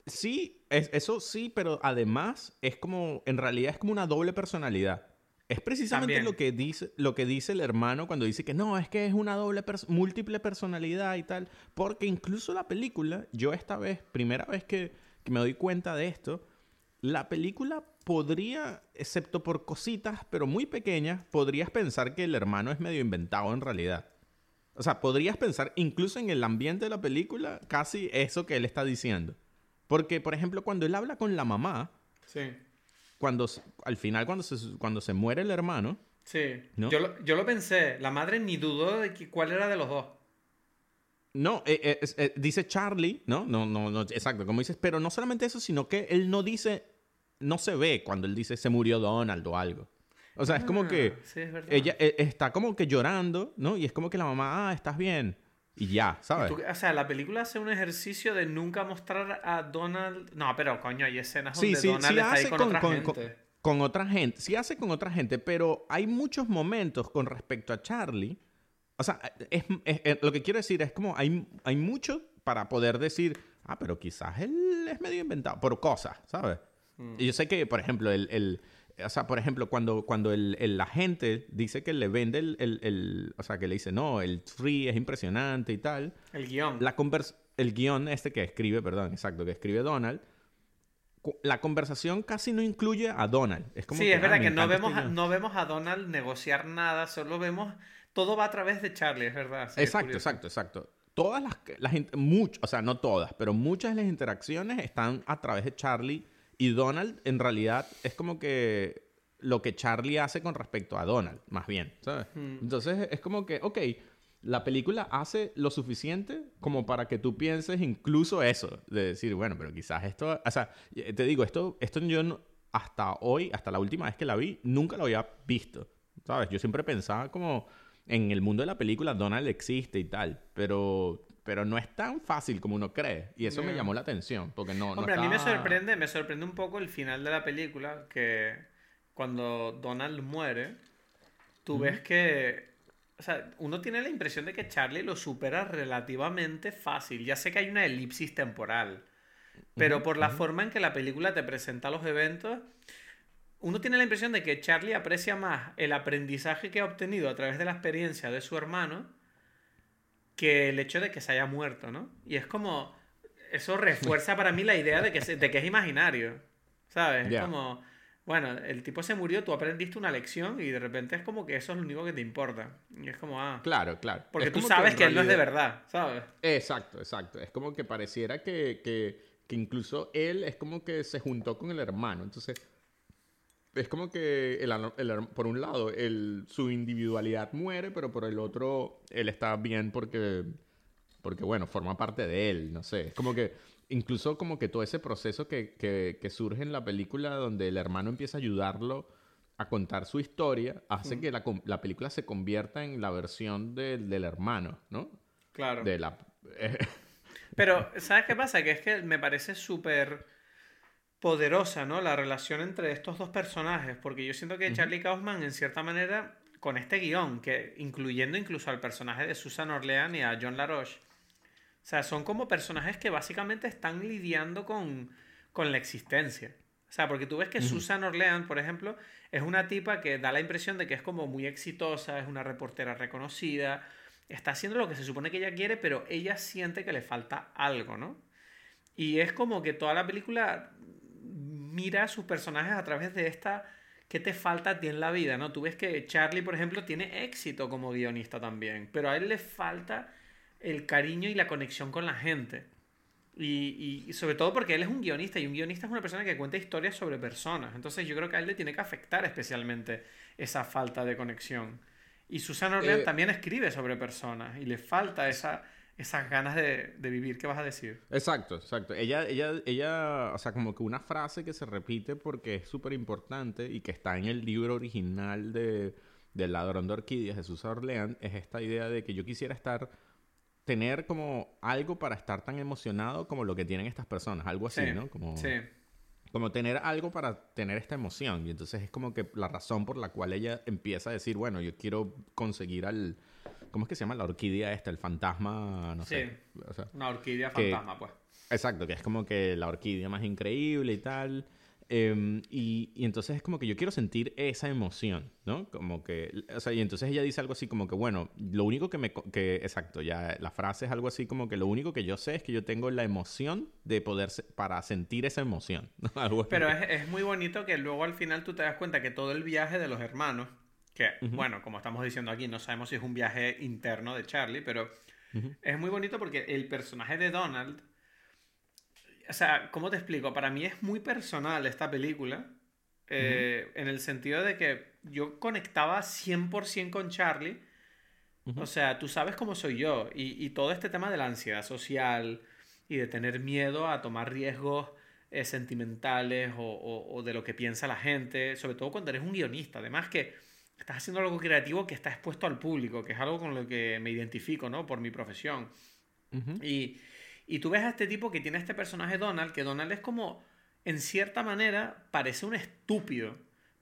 Sí, es- eso sí, pero además es como, en realidad es como una doble personalidad. Es precisamente También. lo que dice, lo que dice el hermano cuando dice que no, es que es una doble, pers- múltiple personalidad y tal. Porque incluso la película, yo esta vez, primera vez que, que me doy cuenta de esto, la película podría, excepto por cositas, pero muy pequeñas, podrías pensar que el hermano es medio inventado en realidad. O sea, podrías pensar incluso en el ambiente de la película, casi eso que él está diciendo. Porque, por ejemplo, cuando él habla con la mamá, Sí. cuando al final cuando se, cuando se muere el hermano, Sí. ¿No? Yo, lo, yo lo pensé. La madre ni dudó de que- cuál era de los dos. No, eh, eh, eh, dice Charlie, ¿no? No, no, no, exacto, como dices, pero no solamente eso, sino que él no dice, no se ve cuando él dice se murió Donald o algo. O sea, es como Ah, que Sí, es ella eh, está como que llorando, ¿no? Y es como que la mamá, ah, estás bien. Y ya, Y ¿sabes? tú- o sea, la película hace un ejercicio de nunca mostrar a Donald. No, pero coño, hay escenas Sí, donde sí, Donald sí está ahí hace con, con, otra con- con- gente. con otra gente. Sí hace con otra gente, pero hay muchos momentos con respecto a Charlie. O sea, es, es- es- lo que quiero decir es como hay, hay mucho para poder decir, ah, pero quizás él es medio inventado por cosas, ¿sabes? Mm. Y yo sé que, por ejemplo, el... el- o sea, por ejemplo, cuando, cuando el, el agente dice que le vende el, el- O sea, que le dice, no, el tree es impresionante y tal. El guion. La convers el guion este que escribe, perdón, exacto, que escribe Donald, la conversación casi no incluye a Donald. Es como sí, que, es verdad "Ah, que no vemos, este a, guion". no vemos a Donald negociar nada, solo vemos. Todo va a través de Charlie, es verdad. sí, Exacto, exacto, exacto. Todas las, las int- much- o sea, no todas, pero muchas de las interacciones están a través de Charlie y Donald en realidad es como que lo que Charlie hace con respecto a Donald, más bien, ¿sabes? Hmm. Entonces es como que, ok, la película hace lo suficiente como para que tú pienses incluso eso, de decir, bueno, pero quizás esto, o sea, eh, te digo, esto, esto yo no- hasta hoy, hasta la última vez que la vi, nunca lo había visto, ¿sabes? Yo siempre pensaba como en el mundo de la película Donald existe y tal, pero, pero no es tan fácil como uno cree. Y eso me llamó la atención, porque no... no Hombre, a mí me está- sorprende, me sorprende un poco el final de la película, que cuando Donald muere, tú ves que, o sea, uno tiene la impresión de que Charlie lo supera relativamente fácil. Ya sé que hay una elipsis temporal, pero por la forma en que la película te presenta los eventos, uno tiene la impresión de que Charlie aprecia más el aprendizaje que ha obtenido a través de la experiencia de su hermano que el hecho de que se haya muerto, ¿no? Y es como, eso refuerza para mí la idea de que, se- de que es imaginario, ¿sabes? Es como, bueno, el tipo se murió, tú aprendiste una lección y de repente es como que eso es lo único que te importa. Y es como, ah. Claro, claro. Porque Es tú sabes que, él no es de verdad, ¿sabes? Exacto, exacto. Es como que pareciera que, que, que incluso él es como que se juntó con el hermano. Entonces, es como que el, por un lado el, su individualidad muere, pero por el otro él está bien porque, porque, bueno, forma parte de él, no sé. Es como que incluso como que todo ese proceso que, que, que surge en la película donde el hermano empieza a ayudarlo a contar su historia, hace que la, la película se convierta en la versión del- del hermano, ¿no? Claro. De la... Pero, ¿sabes qué pasa? Que es que me parece súper poderosa, ¿no? La relación entre estos dos personajes, porque yo siento que Charlie Kaufman, en cierta manera, con este guion, que incluyendo incluso al personaje de Susan Orlean y a John LaRoche, o sea, son como personajes que básicamente están lidiando con, con la existencia. O sea, porque tú ves que Susan Orlean, por ejemplo, es una tipa que da la impresión de que es como muy exitosa, es una reportera reconocida, está haciendo lo que se supone que ella quiere, pero ella siente que le falta algo, ¿no? Y es como que toda la película mira a sus personajes a través de esta ¿qué te falta a ti en la vida? ¿no? Tú ves que Charlie, por ejemplo, tiene éxito como guionista también, pero a él le falta el cariño y la conexión con la gente. Y, y- sobre todo porque él es un guionista y un guionista es una persona que cuenta historias sobre personas. Entonces yo creo que a él le tiene que afectar especialmente esa falta de conexión. Y Susana Orlean Eh, también escribe sobre personas y le falta esa, esas ganas de, de vivir. ¿Qué vas a decir? Exacto, exacto. Ella, ella, ella, o sea, como que una frase que se repite porque es súper importante y que está en el libro original de, del ladrón de orquídeas de Susan Orlean es esta idea de que yo quisiera estar, tener como algo para estar tan emocionado como lo que tienen estas personas, algo así, Sí, ¿no? Como, Sí. como tener algo para tener esta emoción. Y entonces es como que la razón por la cual ella empieza a decir, bueno, yo quiero conseguir al... ¿Cómo es que se llama la orquídea esta? El fantasma, no Sí. sé. O sea, Una orquídea Que- fantasma, pues. Exacto, que es como que la orquídea más increíble y tal. Em, y, y entonces es como que yo quiero sentir esa emoción, ¿no? Como que, o sea, y entonces ella dice algo así como que, bueno, lo único que me, que, exacto, ya la frase es algo así como que lo único que yo sé es que yo tengo la emoción de poder, se- para sentir esa emoción, ¿no? Algo así. Pero es, es muy bonito que luego al final tú te das cuenta que todo el viaje de los hermanos, que bueno, como estamos diciendo aquí, no sabemos si es un viaje interno de Charlie, pero es muy bonito porque el personaje de Donald, o sea, ¿cómo te explico? Para mí es muy personal esta película, eh, en el sentido de que yo conectaba 100% con Charlie. O sea, tú sabes cómo soy yo. Y, y todo este tema de la ansiedad social y de tener miedo a tomar riesgos eh, sentimentales o, o- o de lo que piensa la gente, sobre todo cuando eres un guionista. Además que estás haciendo algo creativo que está expuesto al público, que es algo con lo que me identifico, ¿no? Por mi profesión. Ujú. Y, y tú ves a este tipo que tiene este personaje Donald, que Donald es como, en cierta manera, parece un estúpido,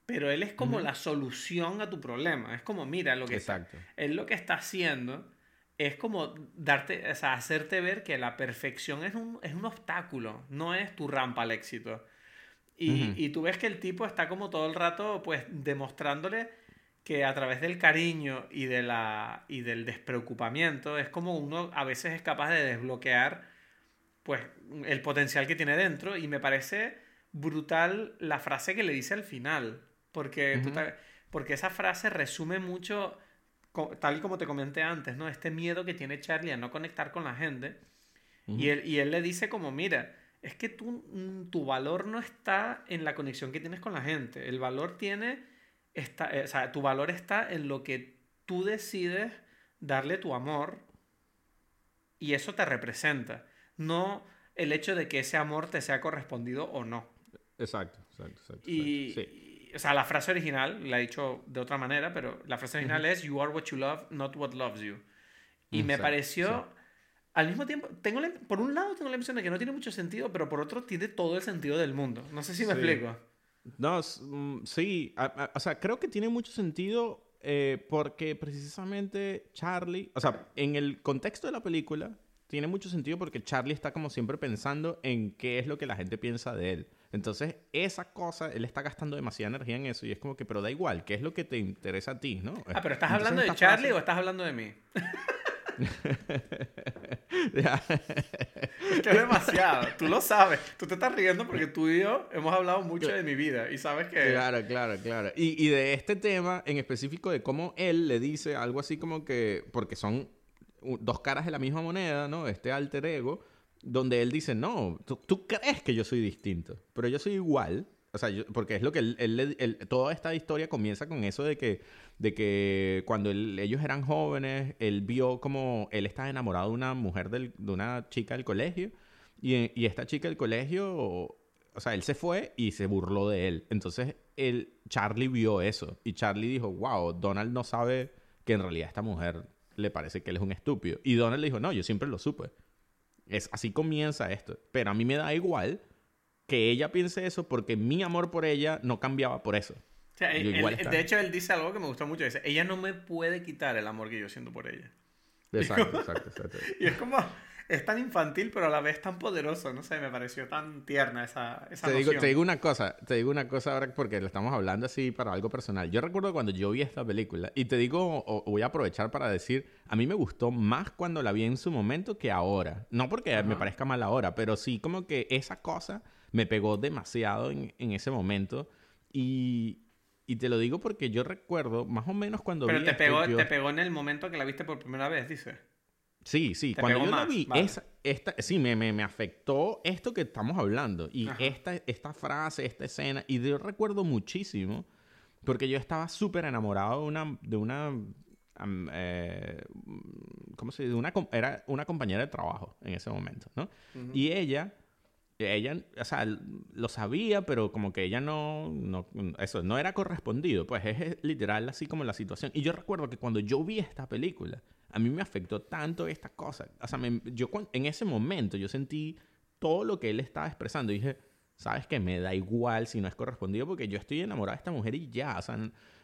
pero él es como la solución a tu problema. Es como, mira, lo que Exacto. él lo que está haciendo es como darte, o sea, hacerte ver que la perfección es un, es un obstáculo, no es tu rampa al éxito. Y, Ujú. y tú ves que el tipo está como todo el rato, pues, demostrándole que a través del cariño y, de la, y del despreocupamiento es como uno a veces es capaz de desbloquear pues el potencial que tiene dentro y me parece brutal la frase que le dice al final porque, porque esa frase resume mucho tal y como te comenté antes, ¿no? Este miedo que tiene Charlie a no conectar con la gente y, él, y él le dice como, mira, es que tú, mm, tu valor no está en la conexión que tienes con la gente. El valor tiene, está, eh, o sea, tu valor está en lo que tú decides darle tu amor y eso te representa. No el hecho de que ese amor te sea correspondido o no. Exacto, exacto, exacto. Y, exacto. Sí. y- o sea, la frase original, la he dicho de otra manera, pero la frase original es You are what you love, not what loves you. Y me Exacto, pareció, al mismo tiempo, tengo la- por un lado tengo la impresión de que no tiene mucho sentido, pero por otro tiene todo el sentido del mundo. No sé si me Sí. explico. No, mm, sí, a- a- o sea, creo que tiene mucho sentido eh, porque precisamente Charlie, o sea, en el contexto de la película, tiene mucho sentido porque Charlie está como siempre pensando en qué es lo que la gente piensa de él. Entonces, esa cosa, él está gastando demasiada energía en eso y es como que, pero da igual, ¿qué es lo que te interesa a ti, no? Ah, pero ¿estás Entonces, hablando de Charlie frase- o estás hablando de mí? que es demasiado. Tú lo sabes. Tú te estás riendo porque tú y yo hemos hablado mucho de mi vida y sabes que... Claro, claro, claro. Y, y de este tema en específico de cómo él le dice algo así como que... Porque son dos caras de la misma moneda, ¿no? Este alter ego, donde él dice, no, tú crees que yo soy distinto, pero yo soy igual. O sea, porque es lo que él, él, toda esta historia comienza con eso de que, de que cuando ellos eran jóvenes, él vio como él estaba enamorado de una mujer, del, de una chica del colegio, y, y, esta chica del colegio, o sea, él se fue y se burló de él. Entonces, él, Charlie vio eso, y Charlie dijo, wow, Donald no sabe que en realidad esta mujer le parece que él es un estúpido. Y Donald le dijo, no, yo siempre lo supe. Es, así comienza esto. Pero a mí me da igual que ella piense eso porque mi amor por ella no cambiaba por eso. de hecho, él dice algo que me gustó mucho. Dice, ella no me puede quitar el amor que yo siento por ella. Exacto, exacto, exacto. y es como, es tan infantil, pero a la vez tan poderoso. No sé, me pareció tan tierna esa, esa te, digo, te digo una cosa, te digo una cosa ahora porque lo estamos hablando así para algo personal. Yo recuerdo cuando yo vi esta película, y te digo, voy a aprovechar para decir, a mí me gustó más cuando la vi en su momento que ahora. No porque me parezca mal ahora, pero sí como que esa cosa me pegó demasiado en, en ese momento. Y, y te lo digo porque yo recuerdo más o menos cuando Pero te, pegó, te pegó en el momento que la viste por primera vez, dice. Sí, sí. Cuando yo la vi, esta, sí, me, me, me, afectó esto que estamos hablando. Y esta, esta frase, esta escena. Y yo recuerdo muchísimo porque yo estaba súper enamorado de una... De una eh, ¿Cómo se dice? Una, era una compañera de trabajo en ese momento, ¿no? Y ella ella, o sea, lo sabía, pero como que ella no, no, eso, no era correspondido. Pues es literal así como la situación. Y yo recuerdo que cuando yo vi esta película, a mí me afectó tanto esta cosa. O sea, yo en ese momento yo sentí todo lo que él estaba expresando. Y dije, ¿sabes qué? Me da igual si no es correspondido porque yo estoy enamorada de esta mujer y ya. O sea,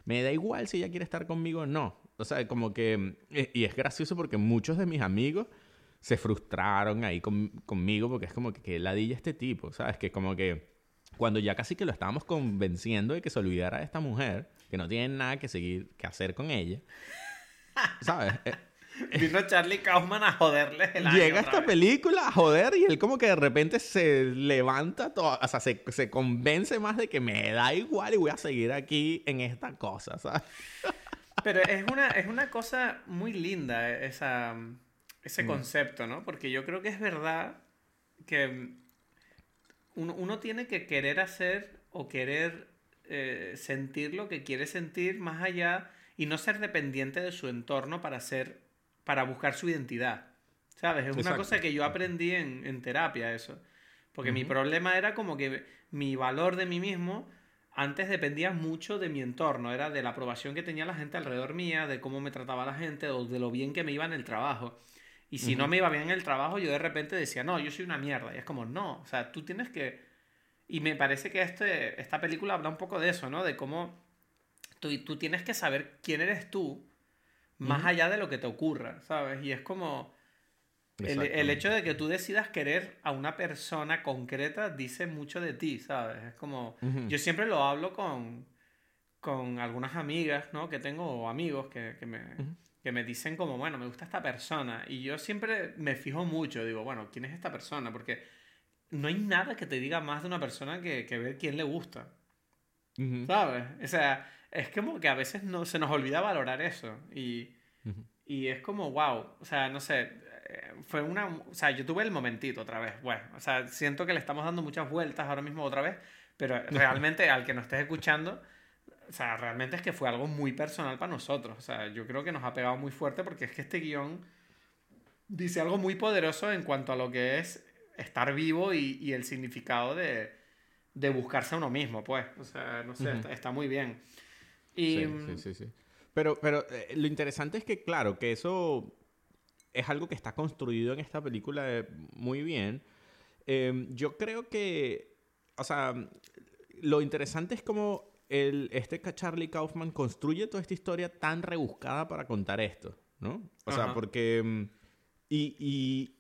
me da igual si ella quiere estar conmigo o no. O sea, como que... Eh, y es gracioso porque muchos de mis amigos se frustraron ahí conmigo porque es como que, que ladilla este tipo, ¿sabes? Que como que cuando ya casi que lo estábamos convenciendo de que se olvidara de esta mujer, que no tiene nada que seguir, que hacer con ella, ¿sabes? Eh, Vino Charlie Kaufman a joderle el Llega esta película a joder y él como que de repente se levanta, todo, o sea, se, se, convence más de que me da igual y voy a seguir aquí en esta cosa, ¿sabes? Pero es una, es una cosa muy linda esa ese mm. concepto, ¿no? Porque yo creo que es verdad que uno, tiene que querer hacer o querer eh, sentir lo que quiere sentir más allá y no ser dependiente de su entorno para ser, para buscar su identidad. ¿Sabes? Es una cosa que yo aprendí en, terapia, eso. Porque mi problema era como que mi valor de mí mismo antes dependía mucho de mi entorno, era de la aprobación que tenía la gente alrededor mía, de cómo me trataba la gente o de lo bien que me iba en el trabajo. Y si no me iba bien en el trabajo, yo de repente decía, no, yo soy una mierda. Y es como, no, o sea, tú tienes que... Y me parece que este, esta película habla un poco de eso, ¿no? De cómo tú, tú tienes que saber quién eres tú, más allá de lo que te ocurra, ¿sabes? Y es como... El, el, hecho de que tú decidas querer a una persona concreta dice mucho de ti, ¿sabes? Es como... Yo siempre lo hablo con, con algunas amigas, ¿no? Que tengo, o amigos que, que me que me dicen como, bueno, me gusta esta persona. Y yo siempre me fijo mucho, digo, bueno, ¿quién es esta persona? Porque no hay nada que te diga más de una persona que, que ver quién le gusta. ¿Sabes? O sea, es como que a veces no, se nos olvida valorar eso. Y, y es como, wow, o sea, no sé, eh, fue una... O sea, yo tuve el momentito otra vez. Bueno, o sea, siento que le estamos dando muchas vueltas ahora mismo otra vez, pero realmente al que nos estés escuchando o sea, realmente es que fue algo muy personal para nosotros. O sea, yo creo que nos ha pegado muy fuerte porque es que este guion dice algo muy poderoso en cuanto a lo que es estar vivo y, el significado de, buscarse a uno mismo, pues. O sea, no sé, está, muy bien. Y, sí, sí, sí, Pero, pero eh, lo interesante es que, claro, que eso es algo que está construido en esta película eh, muy bien. Em, yo creo que, o sea, lo interesante es como el, este Charlie Kaufman construye toda esta historia tan rebuscada para contar esto, ¿no? O sea, porque... Mm, y, y,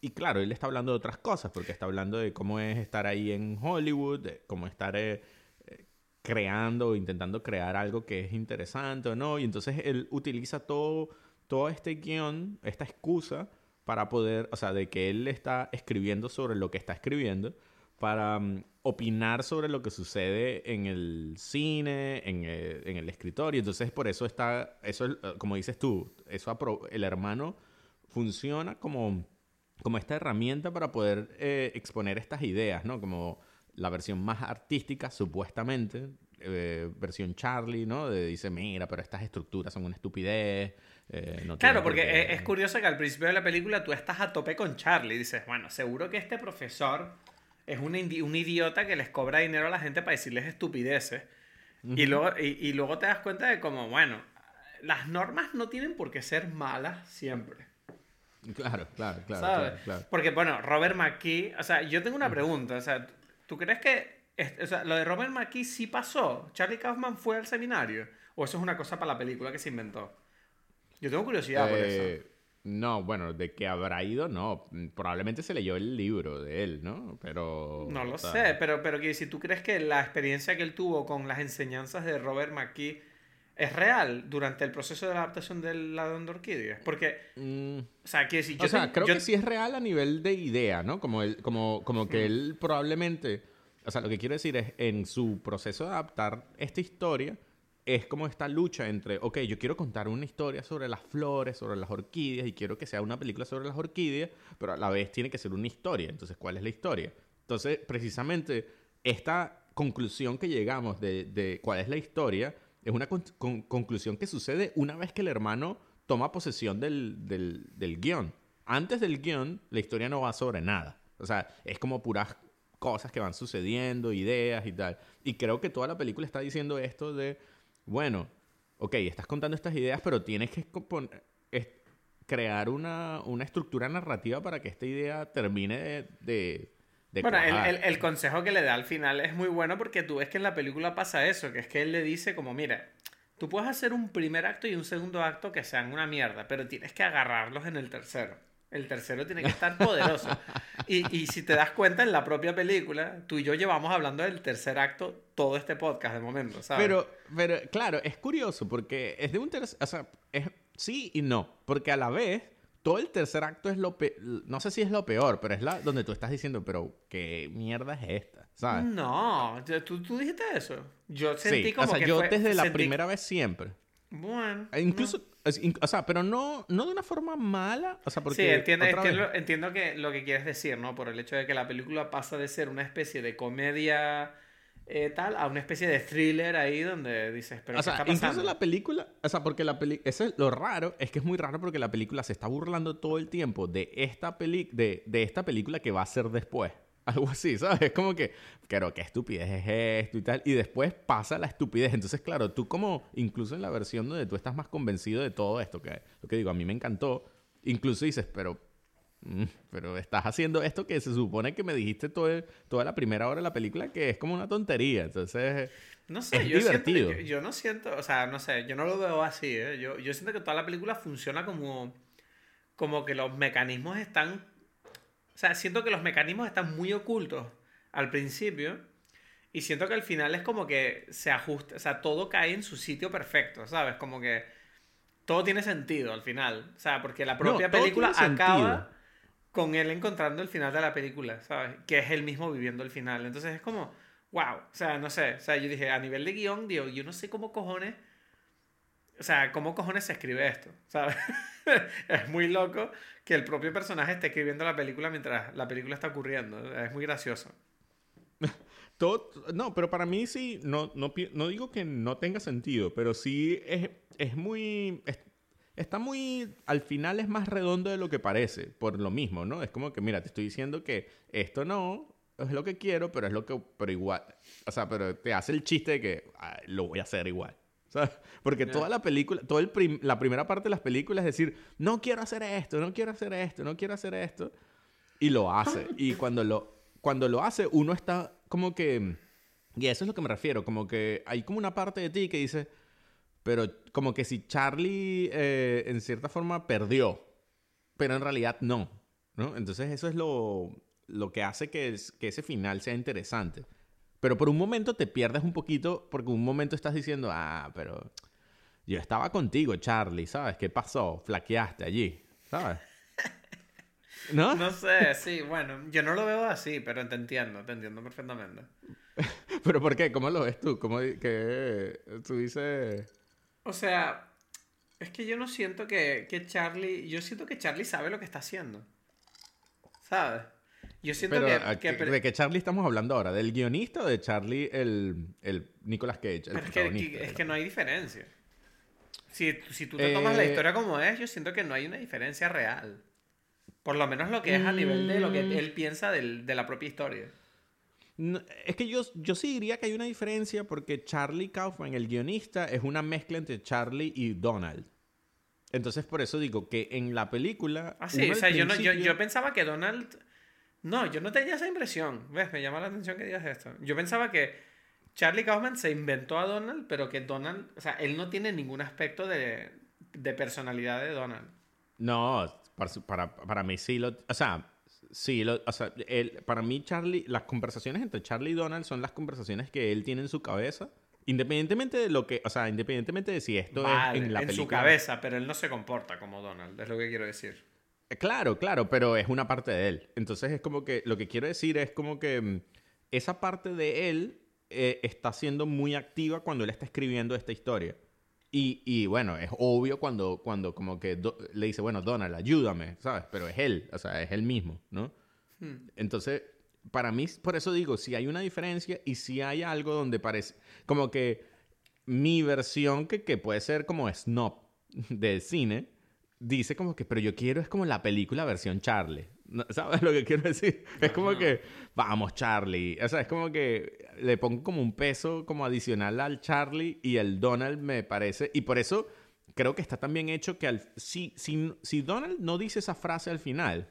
y, claro, él está hablando de otras cosas, porque está hablando de cómo es estar ahí en Hollywood, de cómo estar eh, eh, creando o intentando crear algo que es interesante o no. Y entonces él utiliza todo todo este guion, esta excusa para poder, o sea, de que él está escribiendo sobre lo que está escribiendo, para mm, opinar sobre lo que sucede en el cine, en el, en el escritorio. Entonces, por eso está, eso, eh, como dices tú, eso el hermano funciona como, como esta herramienta para poder eh, exponer estas ideas, ¿no? Como la versión más artística, supuestamente, eh, versión Charlie, ¿no? De, dice, mira, pero estas estructuras son una estupidez. claro, porque es, curioso que al principio de la película tú estás a tope con Charlie. Dices, bueno, seguro que este profesor es un, un idiota que les cobra dinero a la gente para decirles estupideces. y, luego, y, luego te das cuenta de como, bueno, las normas no tienen por qué ser malas siempre. Claro, claro, claro, claro, Porque, bueno, Robert McKee, o sea, yo tengo una pregunta, o sea, ¿tú crees que o sea, lo de Robert McKee sí pasó? ¿Charlie Kaufman fue al seminario? ¿O eso es una cosa para la película que se inventó? Yo tengo curiosidad por eso. No, bueno, de que habrá ido, no. Probablemente se leyó el libro de él, ¿no? Pero. No lo sé, pero, pero si tú crees que la experiencia que él tuvo con las enseñanzas de Robert McKee es real durante el proceso de la adaptación de la de Orquídea. Porque. Mm. O sea, que si yo. O sea, creo que sí es real a nivel de idea, ¿no? Como, él, como, como que él probablemente. O sea, lo que quiero decir es, en su proceso de adaptar esta historia es como esta lucha entre, ok, yo quiero contar una historia sobre las flores, sobre las orquídeas, y quiero que sea una película sobre las orquídeas, pero a la vez tiene que ser una historia. Entonces, ¿cuál es la historia? Entonces, precisamente, esta conclusión que llegamos de, cuál es la historia es una conclusión que sucede una vez que el hermano toma posesión del, del guion. Antes del guion, la historia no va sobre nada. O sea, es como puras cosas que van sucediendo, ideas y tal. Y creo que toda la película está diciendo esto de bueno, ok, estás contando estas ideas, pero tienes que crear una, estructura narrativa para que esta idea termine de... bueno, el, consejo que le da al final es muy bueno porque tú ves que en la película pasa eso, que es que él le dice como, mira, tú puedes hacer un primer acto y un segundo acto que sean una mierda, pero tienes que agarrarlos en el tercero. El tercero tiene que estar poderoso. Y, y, si te das cuenta, en la propia película, tú y yo llevamos hablando del tercer acto todo este podcast de momento, ¿sabes? Pero, pero claro, es curioso porque es de un tercer... O sea, es sí y no. Porque a la vez, todo el tercer acto es lo peor. No sé si es lo peor, pero es la donde tú estás diciendo, pero ¿qué mierda es esta? ¿Sabes? No, ¿tú, tú dijiste eso. Yo sentí como o sea, yo desde la primera vez siempre. Bueno. E o sea, pero no, no de una forma mala. O sea, porque. Sí, entiendo, entiendo, que lo que quieres decir, ¿no? Por el hecho de que la película pasa de ser una especie de comedia eh, tal a una especie de thriller ahí donde dices, pero. O sea, incluso la película. O sea, porque la película. Eso es lo raro, es que es muy raro porque la película se está burlando todo el tiempo de esta, peli de, de esta película que va a ser después. Algo así, ¿sabes? Es como que, claro, qué estupidez es esto y tal. Y después pasa la estupidez. Entonces, claro, tú como, incluso en la versión donde tú estás más convencido de todo esto, que lo que digo, a mí me encantó, incluso dices, pero, mm, pero estás haciendo esto que se supone que me dijiste todo, toda la primera hora de la película que es como una tontería. Entonces, no sé, yo divertido. yo no siento, o sea, no sé, yo no lo veo así, ¿eh? Yo, yo siento que toda la película funciona como, como que los mecanismos están o sea, siento que los mecanismos están muy ocultos al principio y siento que al final es como que se ajusta, o sea, todo cae en su sitio perfecto, ¿sabes? Como que todo tiene sentido al final, o sea, porque la propia película acaba con él encontrando el final de la película, ¿sabes? Que es él mismo viviendo el final. Entonces es como, wow, o sea, no sé, o sea, yo dije, a nivel de guion, digo, yo no sé cómo cojones, o sea, cómo cojones se escribe esto, ¿sabes? es muy loco que el propio personaje esté escribiendo la película mientras la película está ocurriendo. Es muy gracioso. Todo, no, pero para mí sí, no, no, no, digo que no tenga sentido, pero sí es, es muy... está muy... Al final es más redondo de lo que parece, por lo mismo, ¿no? Es como que, mira, te estoy diciendo que esto no es lo que quiero, pero es lo que... Pero igual... O sea, pero te hace el chiste de que lo voy a hacer igual. Porque toda la película, toda la primera parte de las películas es decir, no quiero hacer esto, no quiero hacer esto, no quiero hacer esto. Y lo hace. Y cuando lo, cuando lo hace, uno está como que... Y eso es lo que me refiero, como que hay como una parte de ti que dice, pero como que si Charlie eh, en cierta forma perdió, pero en realidad no, ¿no? Entonces eso es lo, lo que hace que, que ese final sea interesante. Pero por un momento te pierdes un poquito porque un momento estás diciendo, ah, pero yo estaba contigo, Charlie, ¿sabes? ¿Qué pasó? Flaqueaste allí, ¿sabes? ¿No? No sé, sí, bueno, yo no lo veo así, pero te entiendo, te entiendo perfectamente. ¿Pero por qué? ¿Cómo lo ves tú? ¿Cómo que tú dices...? O sea, es que yo no siento que, que Charlie... Yo siento que Charlie sabe lo que está haciendo. ¿Sabes? Yo siento que, ¿De qué Charlie estamos hablando ahora? ¿Del guionista o de Charlie el, el Nicolas Cage? El es, que, es que no hay diferencia. Si, si tú te tomas la eh, historia como es, yo siento que no hay una diferencia real. Por lo menos lo que es a nivel de lo que mm. él piensa del, de la propia historia. es que yo, yo sí diría que hay una diferencia porque Charlie Kaufman, el guionista, es una mezcla entre Charlie y Donald. Entonces, por eso digo que en la película. Ah, sí, o sea, yo, yo, yo, pensaba que Donald. No, yo no tenía esa impresión. ¿Ves? Me llama la atención que digas esto. Yo pensaba que Charlie Kaufman se inventó a Donald, pero que Donald. O sea, él no tiene ningún aspecto de, de personalidad de Donald. No, para, para, mí sí lo... O sea, sí, lo, o sea el, para mí Charlie... Las conversaciones entre Charlie y Donald son las conversaciones que él tiene en su cabeza. Independientemente de lo que... O sea, independientemente de si esto es en la en su cabeza, pero él no se comporta como Donald, es lo que quiero decir. Eh, claro, claro, pero es una parte de él. Entonces es como que... Lo que quiero decir es como que... Mm, esa parte de él eh, está siendo muy activa cuando él está escribiendo esta historia. Y, y, bueno, es obvio cuando, cuando como que le dice, bueno, Donald, ayúdame, ¿sabes? Pero es él, o sea, es él mismo, ¿no? Hmm. Entonces, para mí, por eso digo, si hay una diferencia y si hay algo donde parece, como que mi versión, que, que puede ser como snob del cine, dice como que, pero yo quiero es como la película versión Charlie. ¿Sabes lo que quiero decir? Es como que, vamos, Charlie. O sea, es como que le pongo como un peso como adicional al Charlie y el Donald me parece. Y por eso creo que está también hecho que al, si, si, si Donald no dice esa frase al final,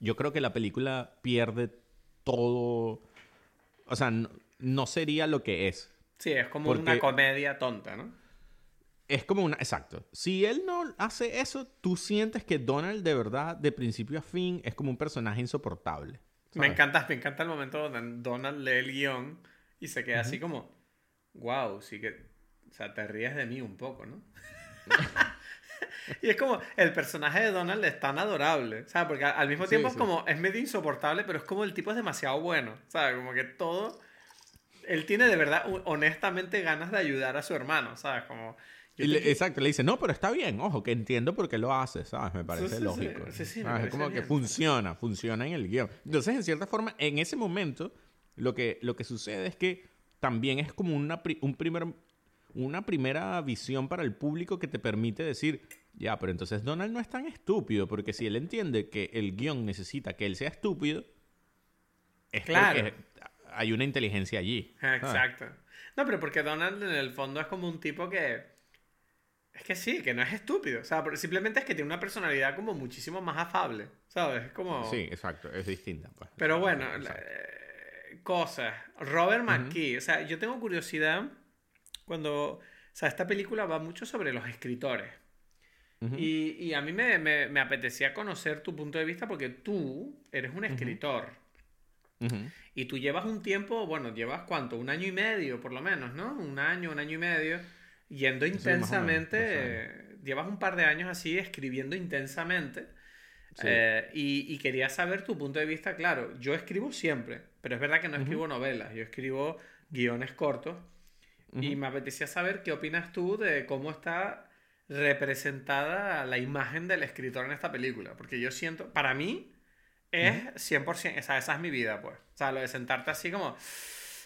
yo creo que la película pierde todo. O sea, no, sería lo que es. Sí, es como una comedia tonta, ¿no? Es como una. Exacto. Si él no hace eso, tú sientes que Donald, de verdad, de principio a fin, es como un personaje insoportable. Me encanta, me encanta el momento donde Donald lee el guion y se queda así como. Wow, sí que. O sea, te ríes de mí un poco, ¿no? y es como. El personaje de Donald es tan adorable. ¿Sabes? Porque al mismo tiempo es como. Es medio insoportable, pero es como el tipo es demasiado bueno. ¿Sabes? Como que todo. Él tiene de verdad, honestamente, ganas de ayudar a su hermano. ¿Sabes? Como exacto, le dice, no, pero está bien, ojo, que entiendo por qué lo hace, ¿sabes? Me parece lógico. Sí, sí, es como que funciona, funciona en el guion. Entonces, en cierta forma, en ese momento, lo que, lo que sucede es que también es como una, un primer, una primera visión para el público que te permite decir, ya, pero entonces Donald no es tan estúpido, porque si él entiende que el guion necesita que él sea estúpido, es claro. porque hay una inteligencia allí. Exacto. No, pero porque Donald en el fondo es como un tipo que es que sí, que no es estúpido. O sea, simplemente es que tiene una personalidad como muchísimo más afable. ¿Sabes? Es como. Sí, exacto, es distinta. Pues. Pero bueno, eh, cosas. Robert McKee. O sea, yo tengo curiosidad cuando. O sea, esta película va mucho sobre los escritores. y, y, a mí me, me, me, apetecía conocer tu punto de vista porque tú eres un escritor. Y tú llevas un tiempo, bueno, llevas cuánto, un año y medio por lo menos, ¿no? Un año, un año y medio yendo intensamente, llevas un par de años así escribiendo intensamente. Eh, y, quería saber tu punto de vista, claro, yo escribo siempre, pero es verdad que no escribo novelas, yo escribo guiones cortos y me apetecía saber qué opinas tú de cómo está representada la imagen del escritor en esta película, porque yo siento, para mí es 100%, esa, esa es mi vida, pues, o sea, lo de sentarte así como,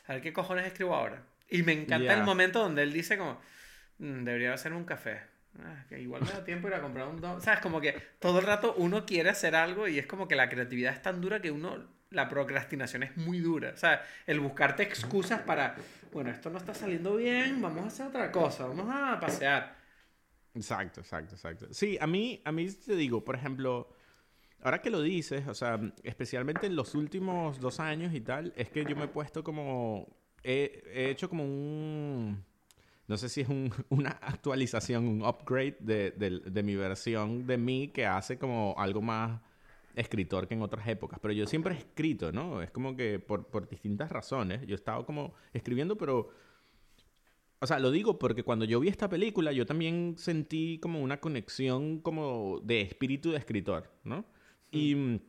a ver qué cojones escribo ahora. Y me encanta el momento donde él dice como, debería hacer un café. Ah, que igual me da tiempo ir a comprar un... O sea, es como que todo el rato uno quiere hacer algo y es como que la creatividad es tan dura que uno... La procrastinación es muy dura. O sea, el buscarte excusas para... Bueno, esto no está saliendo bien, vamos a hacer otra cosa, vamos a pasear. Exacto, exacto, exacto. Sí, a mí, a mí te digo, por ejemplo, ahora que lo dices, o sea, especialmente en los últimos dos años y tal, es que yo me he puesto como... he hecho como un no sé si es una actualización, un upgrade de, mi versión de mí que hace como algo más escritor que en otras épocas. Pero yo siempre he escrito, ¿no? Es como que por, distintas razones. Yo he estado como escribiendo, pero o sea, lo digo porque cuando yo vi esta película, yo también sentí como una conexión como de espíritu de escritor, ¿no? Y,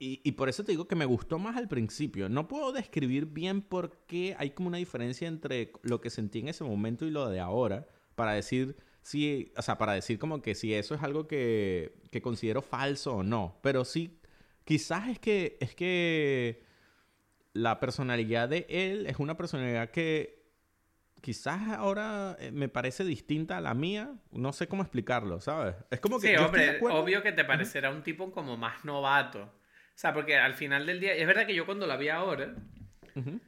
y, y por eso te digo que me gustó más al principio. No puedo describir bien por qué hay como una diferencia entre lo que sentí en ese momento y lo de ahora, para decir si, o sea, para decir como que si eso es algo que, que considero falso o no. Pero sí, quizás es que, es que la personalidad de él es una personalidad que quizás ahora eh, me parece distinta a la mía. No sé cómo explicarlo, ¿sabes? Es como que. Sí, hombre, obvio que te parecerá un tipo como más novato. O sea, porque al final del día, es verdad que yo cuando la vi ahora, Ujú.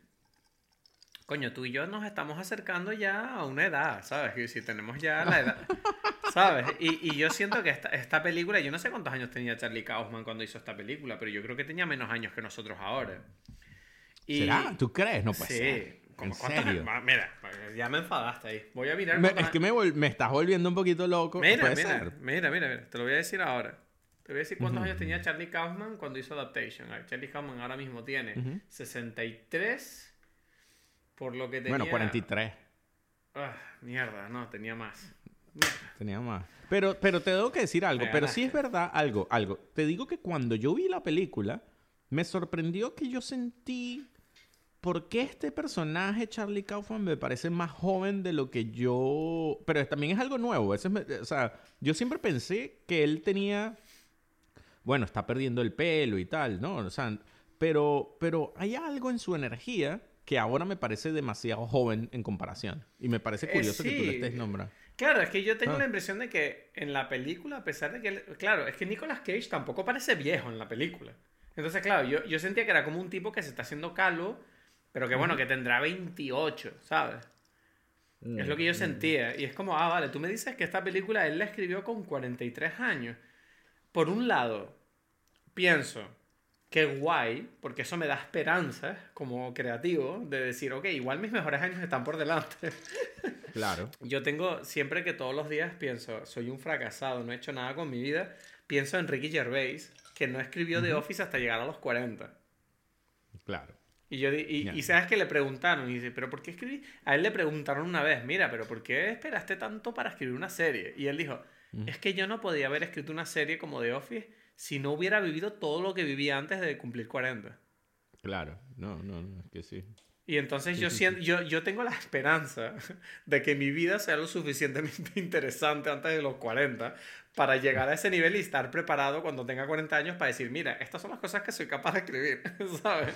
coño, tú y yo nos estamos acercando ya a una edad, ¿sabes? Que si tenemos ya la edad, ¿sabes? Y, y yo siento que esta, esta película, yo no sé cuántos años tenía Charlie Kaufman cuando hizo esta película, pero yo creo que tenía menos años que nosotros ahora. Y- ¿Será? ¿Tú crees? No puede sí. ser. ¿En serio? Mira, ya me enfadaste ahí. Voy a mirar. Me- es que me, me estás volviendo un poquito loco. Mira, mira, mira, mira, mira, te lo voy a decir ahora. Te voy a decir cuántos años tenía Charlie Kaufman cuando hizo Adaptation. Charlie Kaufman ahora mismo tiene Ujú. 63, por lo que tenía... Bueno, 43. Ah, mierda, no, tenía más. Tenía más. Pero, pero te tengo que decir algo. Pero sí es verdad algo, algo. Te digo que cuando yo vi la película, me sorprendió que yo sentí... ¿Por qué este personaje, Charlie Kaufman, me parece más joven de lo que yo... Pero también es algo nuevo. Eso es me- O sea, yo siempre pensé que él tenía... Bueno, está perdiendo el pelo y tal, ¿no? O sea, pero, pero hay algo en su energía que ahora me parece demasiado joven en comparación. Y me parece Eh, curioso que tú sí. estés nombrando. Claro, es que yo tengo Ah. la impresión de que en la película, a pesar de que... él- Claro, es que Nicolas Cage tampoco parece viejo en la película. Entonces, claro, yo, yo sentía que era como un tipo que se está haciendo calvo, pero que bueno, que tendrá 28, ¿sabes? Es lo que yo sentía. Y es como, ah, vale, tú me dices que esta película él la escribió con 43 años. Por un lado, pienso que guay, porque eso me da esperanza como creativo de decir, ok, igual mis mejores años están por delante. Claro. Yo tengo, siempre que todos los días pienso, soy un fracasado, no he hecho nada con mi vida, pienso en Ricky Gervais, que no escribió The Office hasta llegar a los 40. Claro. Y, yo, y sabes que le preguntaron, y dice, ¿pero por qué escribí? A él le preguntaron una vez, mira, ¿pero por qué esperaste tanto para escribir una serie? Y él dijo, es que yo no podía haber escrito una serie como The Office si no hubiera vivido todo lo que vivía antes de cumplir 40. Claro. No, no, no, es que sí. Y entonces yo, siento, yo, yo tengo la esperanza de que mi vida sea lo suficientemente interesante antes de los 40 para llegar a ese nivel y estar preparado cuando tenga 40 años para decir, mira, estas son las cosas que soy capaz de escribir, ¿sabes?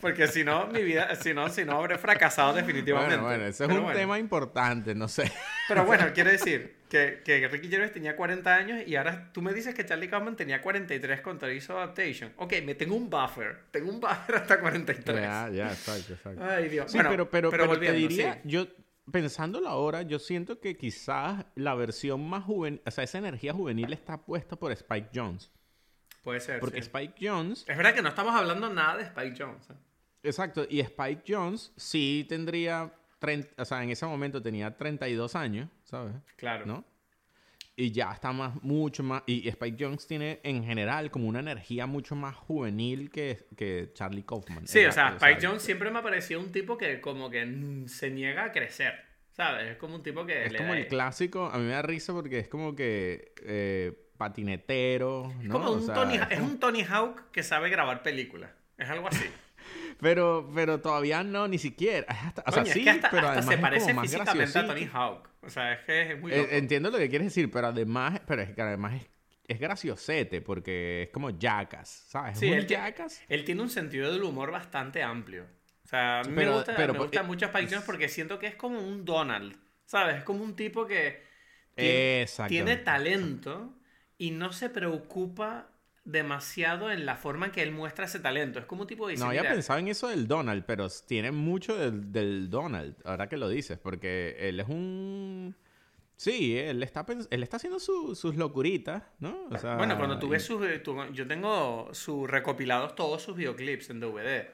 Porque si no, mi vida, si no, si no habré fracasado definitivamente. Bueno, bueno, ese es Pero un bueno. tema importante, no sé. Pero bueno, quiero decir que, que Ricky Gervais tenía 40 años y ahora tú me dices que Charlie Kaufman tenía 43 cuando hizo Adaptation. Ok, me tengo un buffer. Tengo un buffer hasta 43. Ya, ya, exacto, exacto. Ay, Dios. Sí, bueno, pero, pero, pero te diría, sí. yo pensándolo ahora, yo siento que quizás la versión más juvenil, o sea, esa energía juvenil está puesta por Spike Jones. Puede ser. Porque sí. Spike Jones, Es verdad que no estamos hablando nada de Spike Jones. ¿eh? exacto, y Spike Jones sí tendría, 30, o sea, en ese momento tenía 32 años, ¿sabes? Claro. ¿No? Y ya está más, mucho más, y Spike Jones tiene en general como una energía mucho más juvenil que, que Charlie Kaufman. Sí, o sea, Spike Jones siempre me ha parecido un tipo que como que se niega a crecer. ¿Sabes? Es como un tipo que Es le como da- el clásico, a mí me da risa porque es como que eh, patinetero, Es como O un sea, Tony, es como- un Tony Hawk que sabe grabar películas. Es algo así. Pero, pero todavía no, ni siquiera. Hasta- o sea, sí, es que hasta, pero hasta además se es parece como más físicamente a. Tony Hawk. O sea, es que es muy Eh, loco. entiendo lo que quieres decir, pero además, pero es que además es, es graciosete porque es como Jackass, ¿sabes? Sí, él, Jackass. él tiene un sentido del humor bastante amplio. O sea, a mí Pero- me gusta, pero me por- gusta eh, Spike Jones porque siento que es como un Donald. ¿Sabes? Es como un tipo que tiene talento y no se preocupa demasiado en la forma en que él muestra ese talento. Es como un tipo dice, No había "Mira, pensado en eso del Donald, pero tiene mucho del, del Donald, ahora que lo dices, porque él es un... Sí, él está, él está haciendo su- sus locuritas, ¿no? O sea, Bueno, cuando tú ves sus... eh, yo tengo sus recopilados todos sus videoclips en DVD.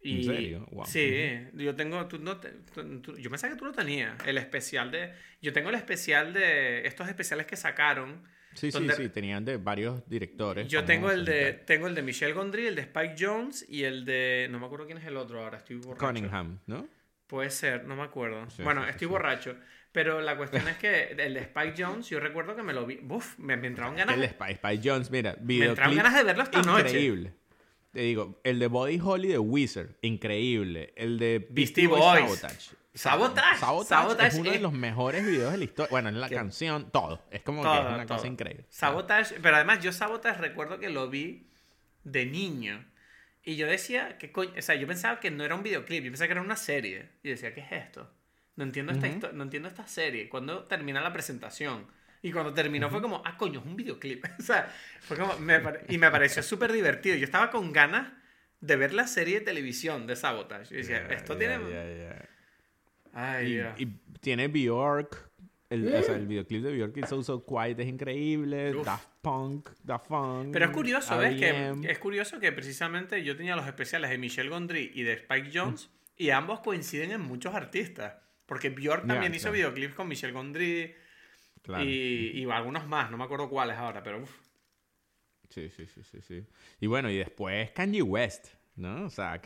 Y, ¿En serio? Guau. Sí, yo tengo... tú no te- tú- tú- yo pensaba que tú lo tenías. El especial de... Yo tengo el especial de... Estos especiales que sacaron. Sí, sí, donde- sí, tenían de varios directores. Yo tengo el de... Tengo el de Michelle Gondry, el de Spike Jones y el de... No me acuerdo quién es el otro ahora, estoy borracho. Cunningham, ¿no? Puede ser, no me acuerdo. Sí, bueno, sí, estoy sí. borracho. Pero la cuestión es que el de Spike Jones, yo recuerdo que me lo vi. Uf, me, me entraron ganas. El de Spy, Spy Jones, mira, Me entraron ganas de verlo esta noche. increíble. Te digo, el de Body Holly de Wizard, increíble. El de Beastie Beastie Boys, Boys. Sabotage. Sabotage. Sabotage, Sabotage es uno de es- los mejores videos de la historia. Bueno, en la Que- canción, todo. Es como que Todo, es una todo. cosa increíble. Sabotage, pero además yo Sabotage recuerdo que lo vi de niño. Y yo decía, ¿qué coño? O sea, yo pensaba que no era un videoclip, yo pensaba que era una serie. Y decía, ¿qué es esto? No entiendo esta, Ujú. histo- no entiendo esta serie. ¿Cuándo termina la presentación? Y cuando terminó fue como, ah, coño, es un videoclip. o sea, fue como, me y me pareció súper divertido. Yo estaba con ganas de ver la serie de televisión de Sabotage. Yo decía, Ya, esto ya, tiene... ya, Ay, Y, y tiene Bjork. El, o sea, el videoclip de Bjork It's So So Quiet es increíble. Uf. Daft Punk, Daft Punk. Pero es curioso, ¿ves? Que, es curioso que precisamente yo tenía los especiales de Michelle Gondry y de Spike Jones y ambos coinciden en muchos artistas. Porque Björk Ya, también hizo claro. videoclips con Michelle Gondry Claro. y, y algunos más, no me acuerdo cuáles ahora, pero uf. Sí, sí, sí, sí, sí. Y bueno, y después Kanye West, ¿no? O sea,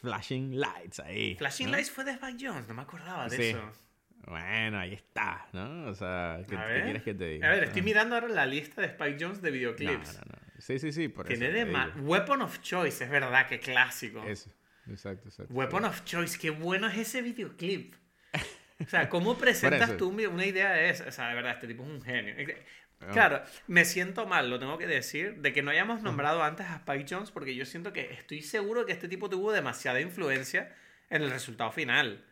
Flashing Lights ahí. Flashing ¿no? Lights fue de Spike Jones, no me acordaba de Sí. eso. Bueno, ahí está, ¿no? O sea, ¿qué, qué quieres que te diga? A ver, estoy Ah. mirando ahora la lista de Spike Jones de videoclips. no, no. Sí, sí, sí, por Tiene eso. de ma- digo. Weapon of Choice, es verdad, que clásico. Eso, exacto, exacto. Weapon of Choice, qué bueno es ese videoclip. O sea, ¿cómo presentas eso. tú una idea de esa? O sea, de verdad, este tipo es un genio. Claro, me siento mal, lo tengo que decir, de que no hayamos nombrado antes a Spike Jones porque yo siento que estoy seguro que este tipo tuvo demasiada influencia en el resultado final.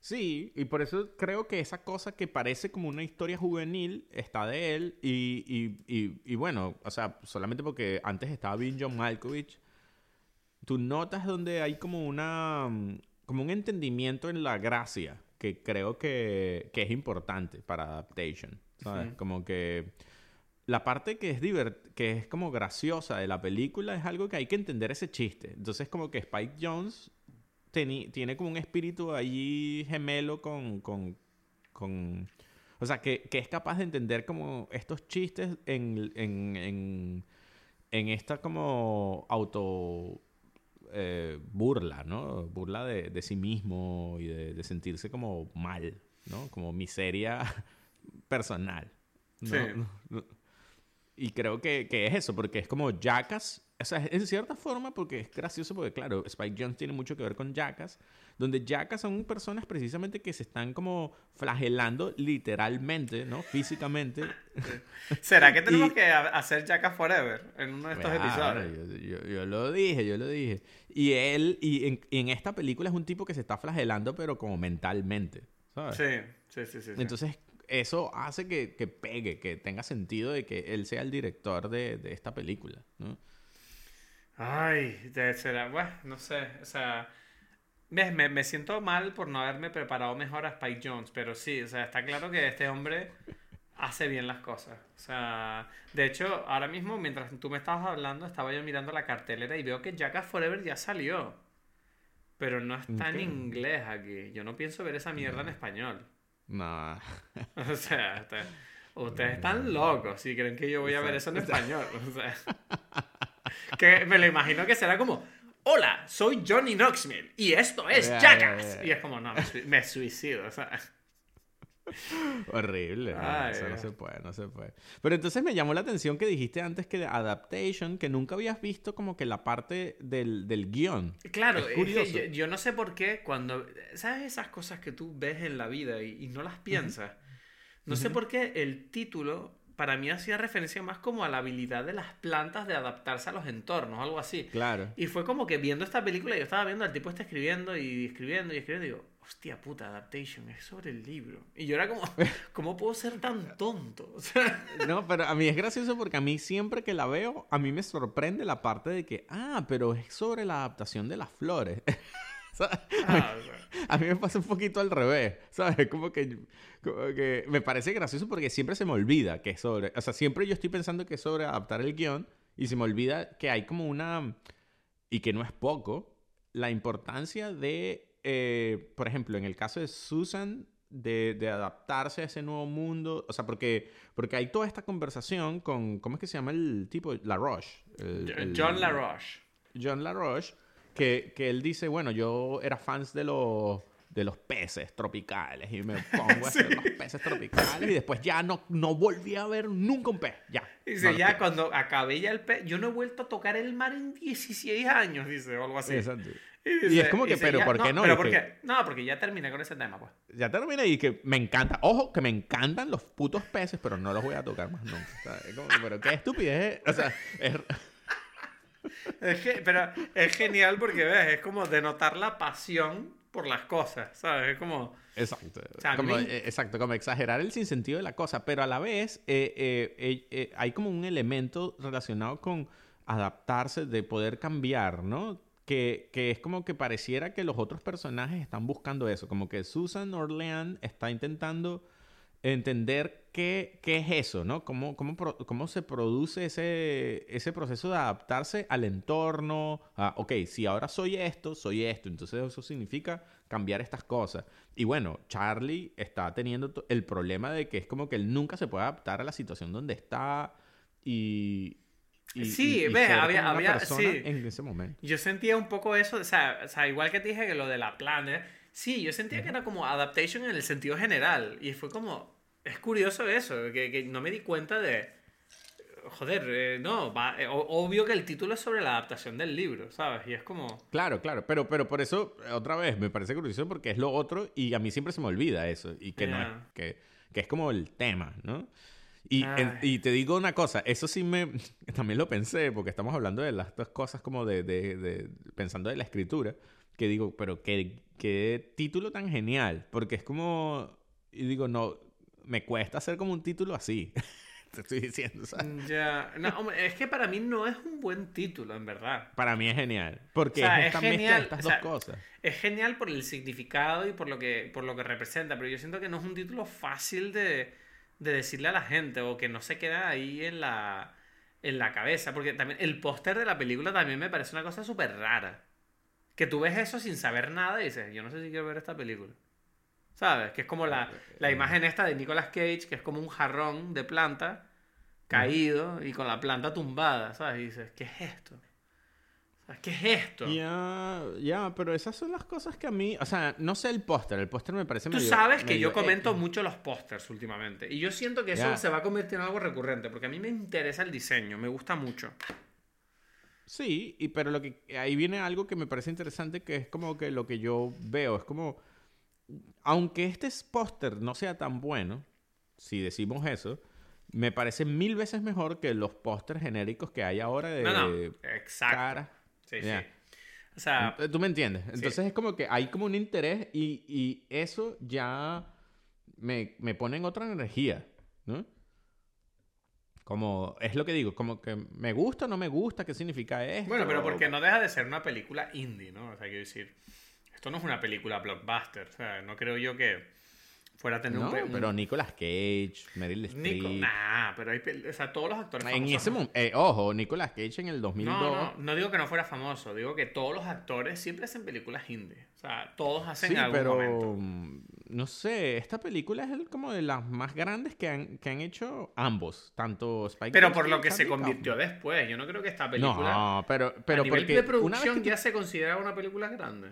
Sí, y por eso creo que esa cosa que parece como una historia juvenil está de él. Y, y, y, y bueno, o sea, solamente porque antes estaba bien John Malkovich, tú notas donde hay como una como un entendimiento en la gracia que creo que, que es importante para adaptation. ¿Sabes? Como que la parte que es divert que es como graciosa de la película es algo que hay que entender ese chiste. Entonces como que Spike Jones tiene como un espíritu allí gemelo con, con, con- o sea, que, que es capaz de entender como estos chistes en, en, en, en esta como auto eh, burla, ¿no? Burla de, de sí mismo y de, de sentirse como mal, ¿no? Como miseria personal. ¿no? Sí. No- Y creo que, que es eso, porque es como Jackass. O sea, en cierta forma, porque es gracioso, porque claro, Spike Jones tiene mucho que ver con Jackass, donde Jackass son personas precisamente que se están como flagelando literalmente, ¿no? Físicamente. ¿Será que tenemos Y- que ha- hacer Jackass Forever en uno de estos Claro, episodios? Yo, yo- yo lo dije, yo lo dije. Y él, y en, y en esta película es un tipo que se está flagelando, pero como mentalmente, ¿sabes? Sí, sí, sí, sí. sí. Entonces, eso hace que, que pegue, que tenga sentido de que él sea el director de, de esta película, ¿no? Ay, será, bueno, no sé, o sea, me, me siento mal por no haberme preparado mejor a Spike Jones, pero sí, o sea, está claro que este hombre hace bien las cosas. O sea, de hecho, ahora mismo, mientras tú me estabas hablando, estaba yo mirando la cartelera y veo que Jackass Forever ya salió. Pero no está en inglés aquí. Yo no pienso ver esa mierda en español. No. O sea, ustedes están locos si creen que yo voy a ver eso en español. O sea, que me lo imagino que será como, hola, soy Johnny Knoxville y esto es Jackass. Y es como, no, me, me suicido. O sea, Horrible. Ay, eso no se puede, no se puede. Pero entonces me llamó la atención que dijiste antes que de adaptation, que nunca habías visto como que la parte del, del guion. claro, Es es que curioso. yo, yo no sé por qué cuando, ¿sabes esas cosas que tú ves en la vida y, y no las piensas? No sé Ujú. por qué el título para mí hacía referencia más como a la habilidad de las plantas de adaptarse a los entornos, algo así. Claro. Y fue como que viendo esta película, yo estaba viendo al tipo está escribiendo y escribiendo y escribiendo, y digo, hostia puta, Adaptation, es sobre el libro. Y yo era como, ¿cómo puedo ser tan tonto? O sea, No, pero a mí es gracioso porque a mí siempre que la veo, a mí me sorprende la parte de que, ah, pero es sobre la adaptación de las flores. Ah, o sea, A mí me pasa un poquito al revés, ¿sabes? Como que, como que me parece gracioso porque siempre se me olvida que es sobre... O sea, siempre yo estoy pensando que es sobre adaptar el guion y se me olvida que hay como una... Y que no es poco, la importancia de, eh, por ejemplo, en el caso de Susan, de, de adaptarse a ese nuevo mundo. O sea, porque, porque hay toda esta conversación con... ¿Cómo es que se llama el tipo? La Roche. John LaRoche. John LaRoche, que, que él dice, bueno, yo era fans de los, de los peces tropicales y me pongo a hacer los peces tropicales y después ya no, no volví a ver nunca un pez. Ya. Dice, ya cuando acabé ya el pez, yo no he vuelto a tocar el mar en 16 años, dice, o algo así. Exacto. Y, es como que, pero ¿por qué no? No, porque ya terminé con ese tema, pues. Ya terminé y que me encanta. Ojo, que me encantan los putos peces, pero no los voy a tocar más nunca. Es como, pero qué estupidez. O sea, es... es que, pero es genial porque, ves, es como denotar la pasión por las cosas, ¿sabes? Es como... Exacto. como, eh, exacto, como exagerar el sinsentido de la cosa, pero a la vez eh, eh, hay como un elemento relacionado con adaptarse, de poder cambiar, ¿no? Que, es como que pareciera que los otros personajes están buscando eso, como que Susan Orlean está intentando entender qué, qué es eso, ¿no? Cómo, cómo, cómo se produce ese, ese proceso de adaptarse al entorno. A, ok, si ahora soy esto, soy esto. Entonces eso significa cambiar estas cosas. Y bueno, Charlie está teniendo el problema de que es como que él nunca se puede adaptar a la situación donde está y... sí, ves, había, había sí. en ese momento. Yo sentía un poco eso, o sea, o sea, igual que te dije que lo de la plana, Sí, yo sentía que era como adaptation en el sentido general. Y fue como. Es curioso eso, que, no me di cuenta de. Joder, eh, no, eh, obvio que el título es sobre la adaptación del libro, ¿sabes? Y es como... Claro, claro, pero, pero por eso, otra vez, me parece curioso porque es lo otro y a mí siempre se me olvida eso, y que no es, que, que, es como el tema, ¿no? Y, y, te digo una cosa, eso sí me, también lo pensé, porque estamos hablando de las dos cosas como de, de, de pensando de la escritura, que digo, pero qué, qué título tan genial, porque es como, y digo, no, me cuesta hacer como un título así. Te estoy diciendo, ¿sabes? Mm, ya, no, es que para mí no es un buen título, en verdad. Para mí es genial, porque es esta mezcla de estas dos cosas. Es genial por el significado y por lo, que, por lo que representa, pero yo siento que no es un título fácil de, de decirle a la gente o que no se queda ahí en la, en la cabeza, porque también el póster de la película también me parece una cosa súper rara. Que tú ves eso sin saber nada y dices, yo no sé si quiero ver esta película. ¿Sabes? Que es como la, la imagen esta de Nicolas Cage, que es como un jarrón de planta caído y con la planta tumbada, ¿sabes? Y dices, ¿qué es esto? ¿Qué es esto? Ya, ya, pero esas son las cosas que a mí, o sea, no sé el póster, el póster me parece Tú sabes que yo comento mucho los pósters últimamente y yo siento que eso se va a convertir en algo recurrente porque a mí me interesa el diseño, me gusta mucho. Sí, y, pero lo que ahí viene algo que me parece interesante, que es como que lo que yo veo, es como, aunque este póster no sea tan bueno, si decimos eso, me parece mil veces mejor que los pósters genéricos que hay ahora de no, no. Exacto. Sí, sí. O sea, tú me entiendes. Entonces es como que hay como un interés y, y eso ya me, me pone en otra energía, ¿no? Como, es lo que digo, como que me gusta o no me gusta, ¿qué significa esto? Bueno, pero porque no deja de ser una película indie, ¿no? O sea, quiero decir, esto no es una película blockbuster, o sea, no creo yo que fuera a tener no, un, pero Nicolas Cage, Meryl Streep. nah, pero hay, o sea, todos los actores En ese momento, eh, ojo, Nicolas Cage en el 2002. No, no, no digo que no fuera famoso, digo que todos los actores siempre hacen películas indie. O sea, todos hacen sí, algún pero, momento. Mm, no sé, esta película es como de las más grandes que han, que han hecho ambos, tanto Spike Pero por lo que se convirtió después, yo no creo que esta película. No, pero, pero a nivel de producción ya se considera una película grande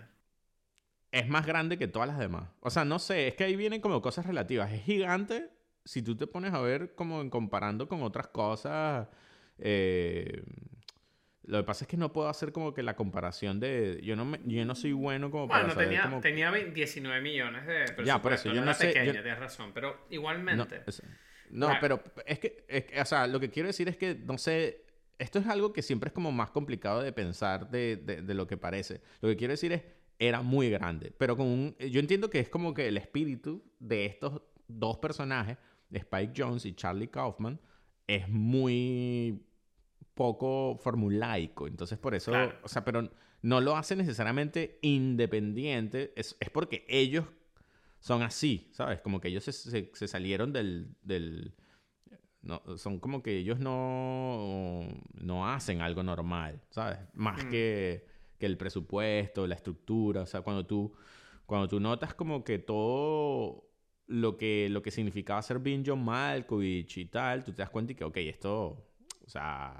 es más grande que todas las demás. O sea, no sé, es que ahí vienen como cosas relativas. Es gigante si tú te pones a ver como en comparando con otras cosas. Eh, lo que pasa es que no puedo hacer como que la comparación de... Yo no, me, yo no soy bueno como para saber tenía, tenía 19 millones de personas. Ya, por eso, yo no, sé... Pequeña, tienes razón, pero igualmente... No, pero es que, es que, o sea, lo que quiero decir es que, no sé, esto es algo que siempre es como más complicado de pensar de, de, de lo que parece. Lo que quiero decir es era muy grande. Pero con un, yo entiendo que es como que el espíritu de estos dos personajes, Spike Jones y Charlie Kaufman, es muy poco formulaico. Entonces, por eso, o sea, pero no lo hace necesariamente independiente. Es, es, porque ellos son así, ¿sabes? Como que ellos se, se, salieron del, del no, son como que ellos no, no hacen algo normal, ¿sabes? Más mm. que que el presupuesto, la estructura, o sea, cuando tú, cuando tú notas como que todo lo que, lo que significaba ser bien John Malkovich y tal, tú te das cuenta y que, ok, esto, o sea,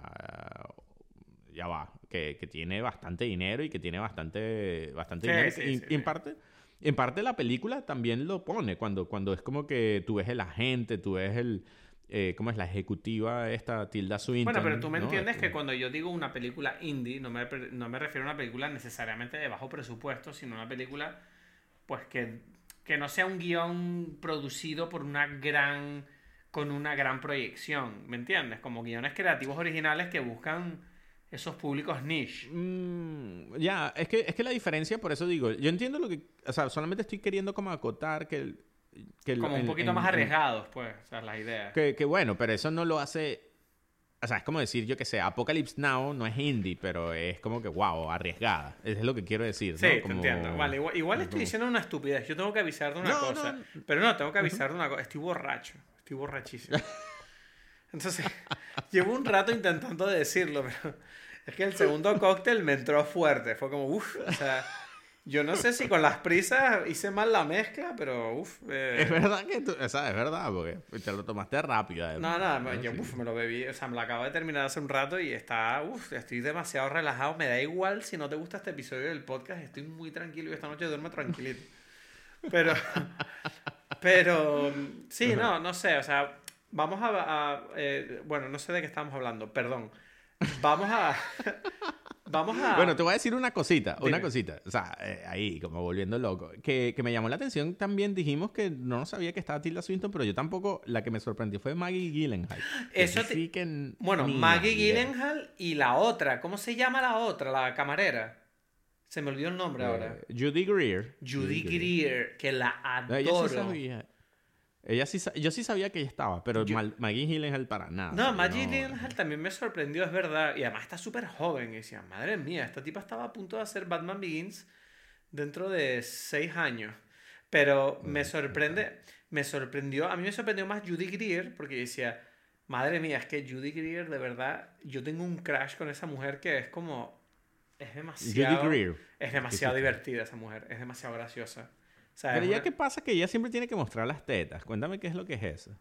ya va, que, que tiene bastante dinero y que tiene bastante, bastante dinero. y, en parte, En parte la película también lo pone, cuando, cuando es como que tú ves el agente, tú ves el... Eh, ¿Cómo es la ejecutiva esta Tilda Swinton? Bueno, pero tú me ¿no? entiendes que Eh, cuando yo digo una película indie, no me, no me refiero a una película necesariamente de bajo presupuesto, sino una película pues que, que no sea un guion producido por una gran con una gran proyección, ¿me entiendes? Como guiones creativos originales que buscan esos públicos niche. Mm, ya, es que, es que la diferencia, por eso digo, yo entiendo lo que, o sea, solamente estoy queriendo como acotar que el... Que Como un en- poquito en- más en- arriesgados, pues, o sea, las ideas. Que, que bueno, pero eso no lo hace. O sea, es como decir, yo que sé, Apocalypse Now no es indie, pero es como que, wow, arriesgada. Eso es lo que quiero decir. Sí, ¿no? te Como- entiendo. Vale, igual, igual estoy como- diciendo una estupidez. Yo tengo que avisar de una No, cosa. no. Pero no, tengo que avisar de una cosa. Estoy borracho. Estoy borrachísimo. Entonces, llevo un rato intentando decirlo, pero es que el segundo cóctel me entró fuerte. Fue como, uff, o sea, yo no sé si con las prisas hice mal la mezcla, pero uff. Es verdad que tú, o sea, es verdad, porque te lo tomaste rápido. No, además. nada, yo Sí. uf, me lo bebí, o sea, me lo acabo de terminar hace un rato y está, uff, estoy demasiado relajado. Me da igual si no te gusta este episodio del podcast, estoy muy tranquilo y esta noche duermo tranquilito. Pero, pero, sí, no, no sé, o sea, vamos a, a, eh, bueno, no sé de qué estamos hablando, perdón. Vamos a, vamos a... Bueno, te voy a decir una cosita, una cosita. O sea, eh, ahí, como volviendo loco. Que, que me llamó la atención también, dijimos que no sabía que estaba Tilda Swinton, pero yo tampoco, la que me sorprendió fue Maggie Gyllenhaal. Eso te- sí que Bueno, Maggie. Gyllenhaal y la otra, ¿cómo se llama la otra? La camarera. Se me olvidó el nombre ahora. Eh, Judy Greer. Judy Greer, que la No, ella sí adoro. sabía. Ella sí yo sí sabía que ella estaba, pero Yo- Maggie Gyllenhaal para nada. No, Maggie Gyllenhaal también me sorprendió, es verdad. Y además está súper joven. Y decía, madre mía, esta tipa estaba a punto de hacer Batman Begins dentro de seis años. Pero me sorprende, me sorprendió, a mí me sorprendió más Judy Greer, porque decía, madre mía, es que Judy Greer, de verdad, yo tengo un crash con esa mujer que es como, es demasiado... Judy Greer. Es demasiado divertida esa mujer, es demasiado graciosa. Sea, Pero ya una- qué pasa que ella siempre tiene que mostrar las tetas. Cuéntame qué es lo que es eso.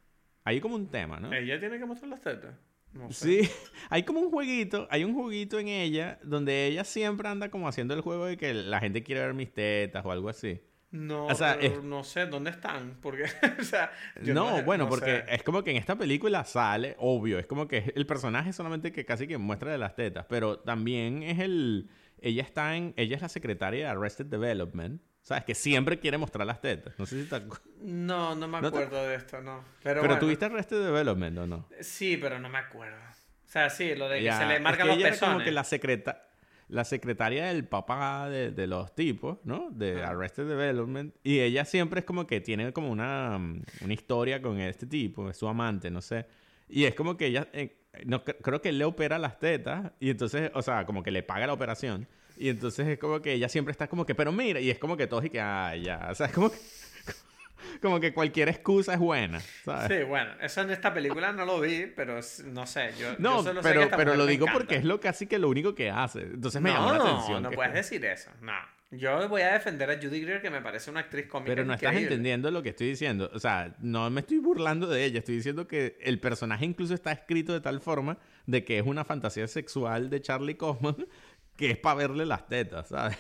Hay como un tema, ¿no? Ella tiene que mostrar las tetas. No sé. Sí, hay como un jueguito, hay un jueguito en ella donde ella siempre anda como haciendo el juego de que la gente quiere ver mis tetas o algo así. No, O sea, pero es- no sé dónde están, porque, o sea, yo no, bueno, no porque sé. es como que en esta película sale, obvio, es como que el personaje solamente que casi que muestra de las tetas, pero también es el, ella está en, ella es la secretaria de Arrested Development, ¿sabes? Que siempre quiere mostrar las tetas. No sé si te No, no me ¿No te acuerdo de esto, no. Pero, Pero, bueno, tuviste Arrested Development o no? Sí, pero no me acuerdo. O sea, sí, lo de que Ya, se le es marcan que los ella era como pezones. que la secreta la secretaria del papá de, de los tipos, ¿no? De Ajá. Arrested Development. Y ella siempre es como que tiene como una, mm, una historia con este tipo, es su amante, no sé. Y es como que ella, eh, no, cre- creo que él le opera las tetas y entonces, o sea, como que le paga la operación. Y entonces es como que ella siempre está como que, pero mira, y es como que todos y que, ah, ya, o sea, es como que, como que cualquier excusa es buena, ¿sabes? Sí, bueno, eso en esta película no lo vi, pero no sé. Yo, No, yo solo sé pero, que esta pero lo digo encanta. porque es lo casi que lo único que hace. Entonces me no, llamó la atención. No, que- puedes decir eso. No. Yo voy a defender a Judy Greer, que me parece una actriz cómica. Pero no estás increíble. entendiendo lo que estoy diciendo. O sea, no me estoy burlando de ella. Estoy diciendo que el personaje incluso está escrito de tal forma de que es una fantasía sexual de Charlie Kaufman que es para verle las tetas, ¿sabes?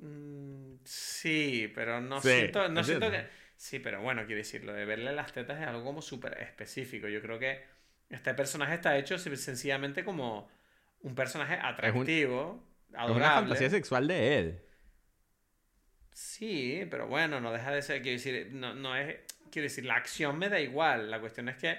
Mm, sí, pero no Sí, siento, no siento que... Sí, pero bueno, quiero decir, lo de verle las tetas es algo como súper específico. Yo creo que este personaje está hecho sen- sencillamente como un personaje atractivo, Es una adorable. fantasía sexual de él. Sí, pero bueno, no deja de ser, quiero decir, no, no es, quiero decir, la acción me da igual, la cuestión es que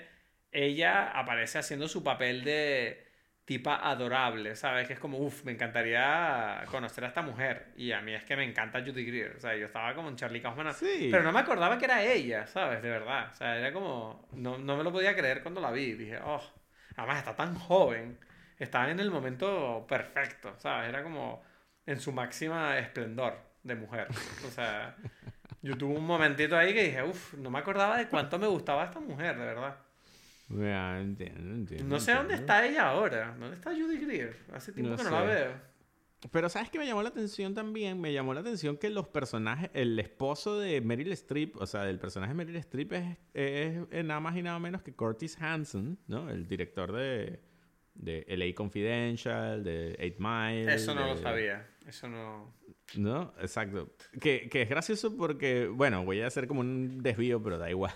ella aparece haciendo su papel de tipa adorable, ¿sabes? Que es como, uff, me encantaría conocer a esta mujer, y a mí es que me encanta Judy Greer, o sea, yo estaba como en Charlie Kaufman, Sí. pero no me acordaba que era ella, ¿sabes? De verdad, o sea, era como, no, no me lo podía creer cuando la vi, dije, oh, además está tan joven, está en el momento perfecto, ¿sabes? Era como en su máxima esplendor de mujer. O sea, yo tuve un momentito ahí que dije, uff, no me acordaba de cuánto me gustaba esta mujer, de verdad. Ya, entiendo, entiendo, No sé dónde está ella ahora. ¿Dónde está Judy Greer? Hace tiempo No que no la veo. Pero ¿sabes qué me llamó la atención también? Me llamó la atención que los personajes, el esposo de Meryl Streep, o sea, del personaje de Meryl Streep es, es, nada más y nada menos que Curtis Hanson, ¿no? El director de de LA Confidential, de Eight Mile. Eso no lo sabía. Eso no. ¿No? Exacto. Que, que es gracioso porque, bueno, voy a hacer como un desvío, pero da igual.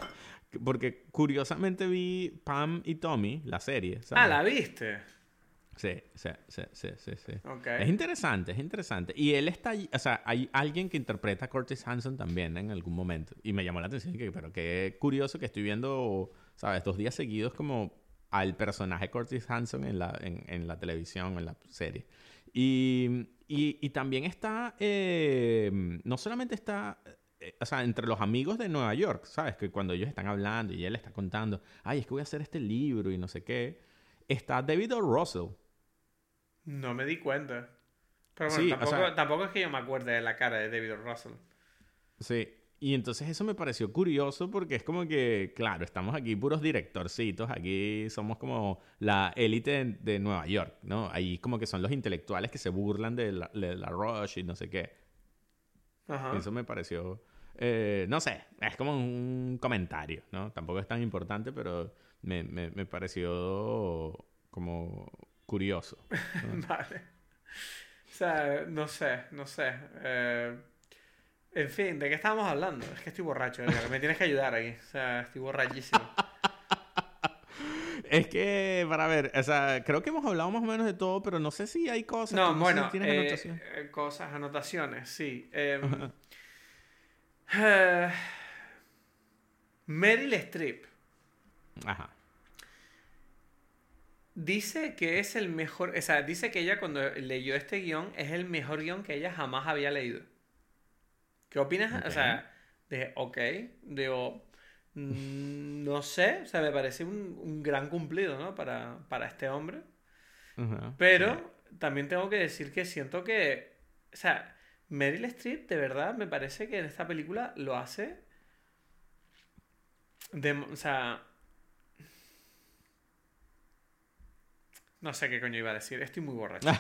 Porque curiosamente vi Pam y Tommy, la serie. ¿sabes? Ah, ¿la viste? Sí, sí, sí, sí, sí. sí. Es interesante, es interesante. Y él está o sea, hay alguien que interpreta a Curtis Hanson también en algún momento. Y me llamó la atención, que, pero qué curioso que estoy viendo, ¿sabes? Dos días seguidos como al personaje Curtis Hanson en la, en, en la televisión, en la serie. Y, y, y también está, eh, no solamente está, eh, o sea, entre los amigos de Nueva York, ¿sabes? Que cuando ellos están hablando y él está contando, ay, es que voy a hacer este libro y no sé qué, está David O. Russell. No me di cuenta. Pero bueno, Sí, o tampoco, sea- tampoco es que yo me acuerde de la cara de David Russell. Sí. Y entonces eso me pareció curioso porque es como que, claro, estamos aquí puros directorcitos, aquí somos como la élite de, de Nueva York, ¿no? Ahí como que son los intelectuales que se burlan de la, de la Rush y no sé qué. Ajá. Eso me pareció, eh, no sé, es como un comentario, ¿no? Tampoco es tan importante, pero me, me, me pareció como curioso. Vale. O sea, no sé, no sé. Eh, en fin, ¿de qué estábamos hablando? Es que estoy borracho, Edgar, Me tienes que ayudar aquí. O sea, estoy borrachísimo. Es que, para ver, o sea, creo que hemos hablado más o menos de todo, pero no sé si hay cosas. No, sé si bueno, tienes eh, anotación. eh, cosas, anotaciones, sí. Em, Meryl Streep Ajá. dice que es el mejor, o sea, dice que ella cuando leyó este guion es el mejor guion que ella jamás había leído. ¿Qué opinas? O sea, de, ok, digo, mm, no sé, o sea, me parece un, un gran cumplido, ¿no? Para, para este hombre. Pero también tengo que decir que siento que, o sea, Meryl Streep de verdad me parece que en esta película lo hace, de, o sea, no sé qué coño iba a decir, estoy muy borracho.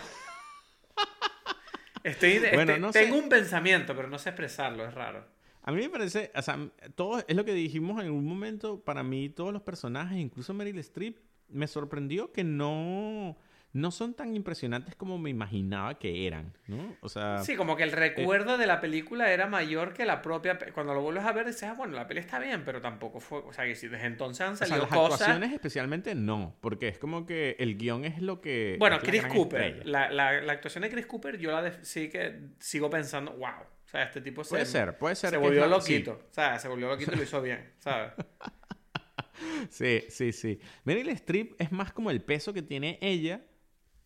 Estoy, Bueno, este- no sé. tengo un pensamiento, pero no sé expresarlo, es raro. A mí me parece, o sea, todo es lo que dijimos en un momento, para mí todos los personajes, incluso Meryl Streep, me sorprendió que no, no son tan impresionantes como me imaginaba que eran, ¿no? O sea, Sí, como que eh, el recuerdo de la película era mayor que la propia. Cuando lo vuelves a ver, dices, ah, bueno, la peli está bien, pero tampoco fue. O sea, que si desde entonces han o sea, salido las cosas. actuaciones especialmente no, porque es como que el guion es lo que... Bueno, la Chris Cooper. La, la- la actuación de Chris Cooper, yo la sí que sigo pensando, wow. O sea, este tipo se, Puede ser, puede ser. se volvió es la- sí. loquito. O sea, se volvió loquito y lo hizo bien, ¿sabes? Sí, sí, sí. Meryl Streep es más como el peso que tiene ella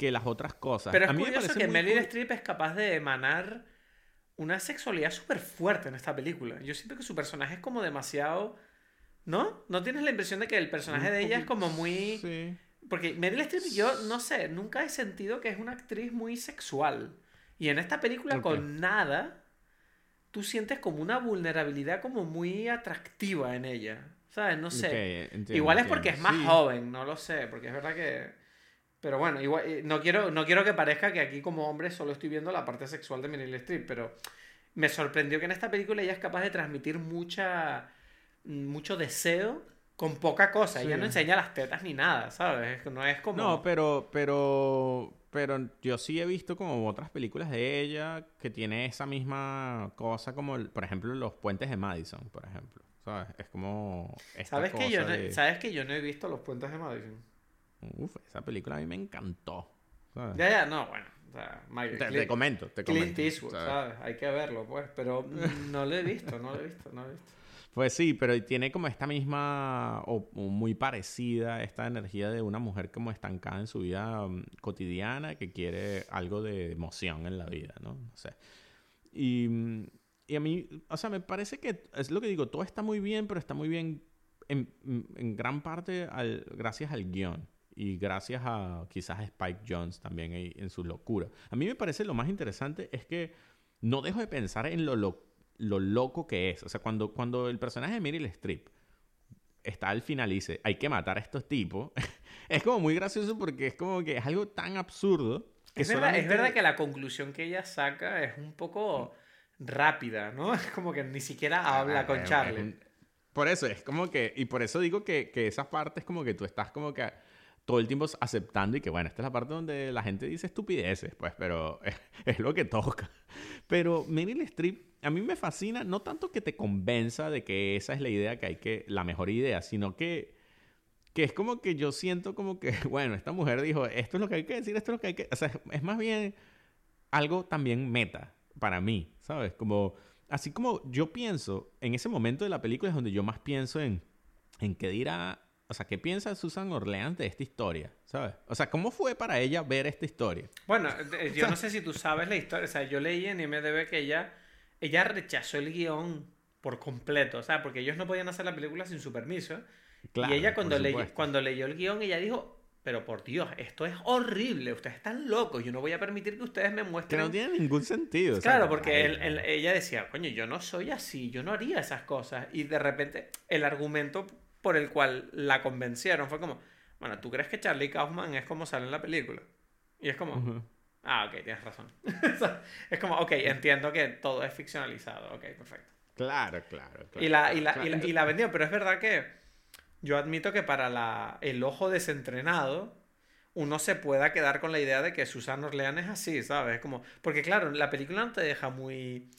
que las otras cosas. Pero es A mí me curioso que Meryl cool- Streep es capaz de emanar una sexualidad súper fuerte en esta película. Yo siento que su personaje es como demasiado. ¿No? ¿No tienes la impresión de que el personaje de ella es como muy. Sí. Porque Meryl Streep, yo no sé, nunca he sentido que es una actriz muy sexual. Y en esta película, con nada, tú sientes como una vulnerabilidad como muy atractiva en ella. ¿Sabes? No sé. Entiendo, igual es porque es más Sí. joven, no lo sé, porque es verdad que... Pero bueno, igual, eh, no quiero, no quiero que parezca que aquí como hombre solo estoy viendo la parte sexual de Meryl Streep, pero me sorprendió que en esta película ella es capaz de transmitir mucha, mucho deseo con poca cosa. Ella no enseña las tetas ni nada, ¿sabes? No es como... No, pero, pero, pero yo sí he visto como otras películas de ella que tiene esa misma cosa como, el- por ejemplo, Los Puentes de Madison, por ejemplo. ¿Sabes? Es como ¿Sabes que, yo no, ¿Sabes que yo no he visto Los Puentes de Madison? Uf, esa película a mí me encantó. ¿sabes? Ya, ya, no, bueno. O sea, Michael, Te, Clint- te comento, te Clint comento. Eastwood, ¿sabes? ¿sabes? Hay que verlo, pues. Pero no lo he visto, no lo he visto, no lo he visto. Pues sí, pero tiene como esta misma o, o muy parecida esta energía de una mujer como estancada en su vida mm, cotidiana que quiere algo de emoción en la vida, ¿no? No sé. Y, mm, y a mí, o sea, me parece que es lo que digo, todo está muy bien, pero está muy bien en, en gran parte al- gracias al guion y gracias a quizás a Spike Jones también en su locura. A mí me parece lo más interesante es que no dejo de pensar en lo, lo, lo loco que es. O sea, cuando, cuando el personaje de Meryl Streep está al final y dice, hay que matar a estos tipos, es como muy gracioso porque es como que es algo tan absurdo. Que Es verdad, es solamente- verdad que la conclusión que ella saca es un poco rápida, ¿no? Es como que ni siquiera habla Ah, con es- es Charlie. Por eso, es como que, y por eso digo que, que esa parte es como que tú estás como que todo el tiempo aceptando y que bueno, esta es la parte donde la gente dice estupideces, pues, pero es, lo que toca. Pero Meryl Streep a mí me fascina no tanto que te convenza de que esa es la idea que hay que, la mejor idea, sino que, que es como que yo siento como que, bueno, esta mujer dijo, esto es lo que hay que decir, esto es lo que hay que, o sea, es más bien algo también meta para mí, ¿sabes? Como, así como yo pienso, en ese momento de la película es donde yo más pienso en, en qué dirá o sea, ¿qué piensa Susan Orleans de esta historia? ¿Sabes? O sea, ¿cómo fue para ella ver esta historia? Bueno, yo no sé si tú sabes la historia. O sea, yo leí en IMDB que ella, ella rechazó el guion por completo. O sea, porque ellos no podían hacer la película sin su permiso. y ella cuando, cuando leyó el guion, ella dijo, pero por Dios, esto es horrible, ustedes están locos, yo no voy a permitir que ustedes me muestren... Que no tiene ningún sentido. Claro, porque ella decía, coño, yo no soy así, yo no haría esas cosas. Y de repente el argumento por el cual la convencieron. Fue como, bueno, ¿tú crees que Charlie Kaufman es como sale en la película? Y es como, ah, ok, tienes razón. es como, ok, entiendo que todo es ficcionalizado. Ok, perfecto. Claro, claro. y, la, y, la, y, la, vendió, pero es verdad que yo admito que para la, el ojo desentrenado uno se pueda quedar con la idea de que Susan Orlean es así, ¿sabes? Como, porque claro, la película no te deja muy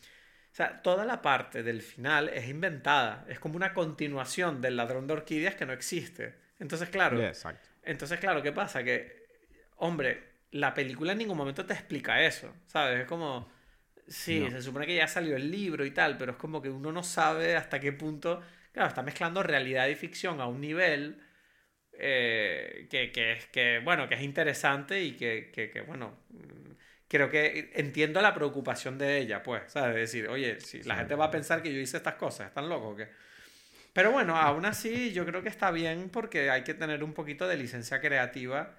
o sea, toda la parte del final es inventada. Es como una continuación del ladrón de orquídeas que no existe. Entonces, claro. exacto. Entonces, claro, ¿qué pasa? Que, hombre, la película en ningún momento te explica eso. ¿Sabes? Es como. Sí, se supone que ya salió el libro y tal, pero es como que uno no sabe hasta qué punto. Claro, está mezclando realidad y ficción a un nivel. Eh, que, que, es que, bueno, que es interesante y que, que, que bueno, creo que entiendo la preocupación de ella, pues, ¿sabes? Decir, oye, si la gente va a pensar que yo hice estas cosas, ¿están locos o qué? Pero bueno, aún así yo creo que está bien porque hay que tener un poquito de licencia creativa.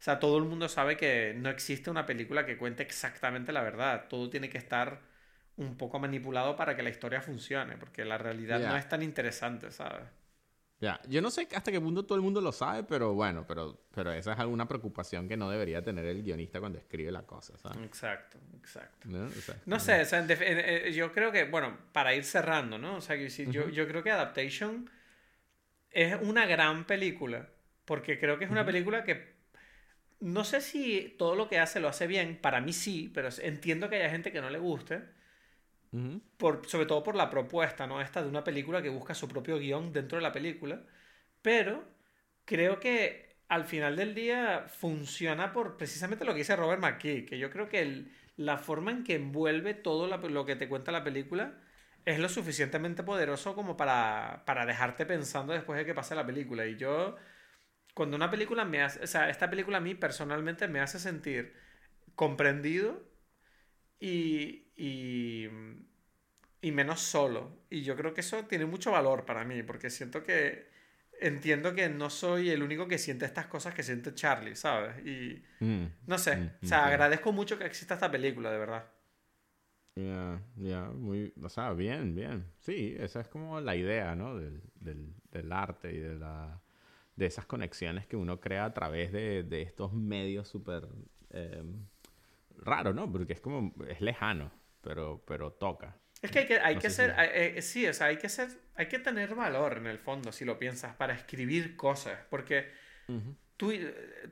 O sea, todo el mundo sabe que no existe una película que cuente exactamente la verdad. Todo tiene que estar un poco manipulado para que la historia funcione, porque la realidad no es tan interesante, ¿sabes? Ya, yo no sé hasta qué punto todo el mundo lo sabe, pero bueno, pero, pero esa es alguna preocupación que no debería tener el guionista cuando escribe la cosa, ¿sabes? Exacto, exacto. No, sé, o sea, eh, yo creo que, bueno, para ir cerrando, ¿no? O sea, yo, yo creo que Adaptation es una gran película, porque creo que es una película que no sé si todo lo que hace lo hace bien, para mí sí, pero entiendo que haya gente que no le guste sobre todo por la propuesta, ¿no? Esta de una película que busca su propio guion dentro de la película. Pero creo que al final del día funciona por precisamente lo que dice Robert McKee, que yo creo que la forma en que envuelve todo lo que te cuenta la película es lo suficientemente poderoso como para, para dejarte pensando después de que pase la película. Y yo, cuando una película me hace, o sea, esta película a mí personalmente me hace sentir comprendido y, y, y menos solo. Y yo creo que eso tiene mucho valor para mí, porque siento que entiendo que no soy el único que siente estas cosas que siente Charlie, ¿sabes? Y mm, no sé, mm, o sea, agradezco mucho que exista esta película, de verdad. Ya, ya, muy, o sea, bien, bien. Sí, esa es como la idea, ¿no? Del, del, del arte y de la de esas conexiones que uno crea a través de, de estos medios súper eh, raro, ¿no? Porque es como, es lejano, pero, pero toca. Es que hay que, hay que ser, eh, eh, sí, o sea, hay que ser, hay que tener valor en el fondo, si lo piensas, para escribir cosas, porque tú,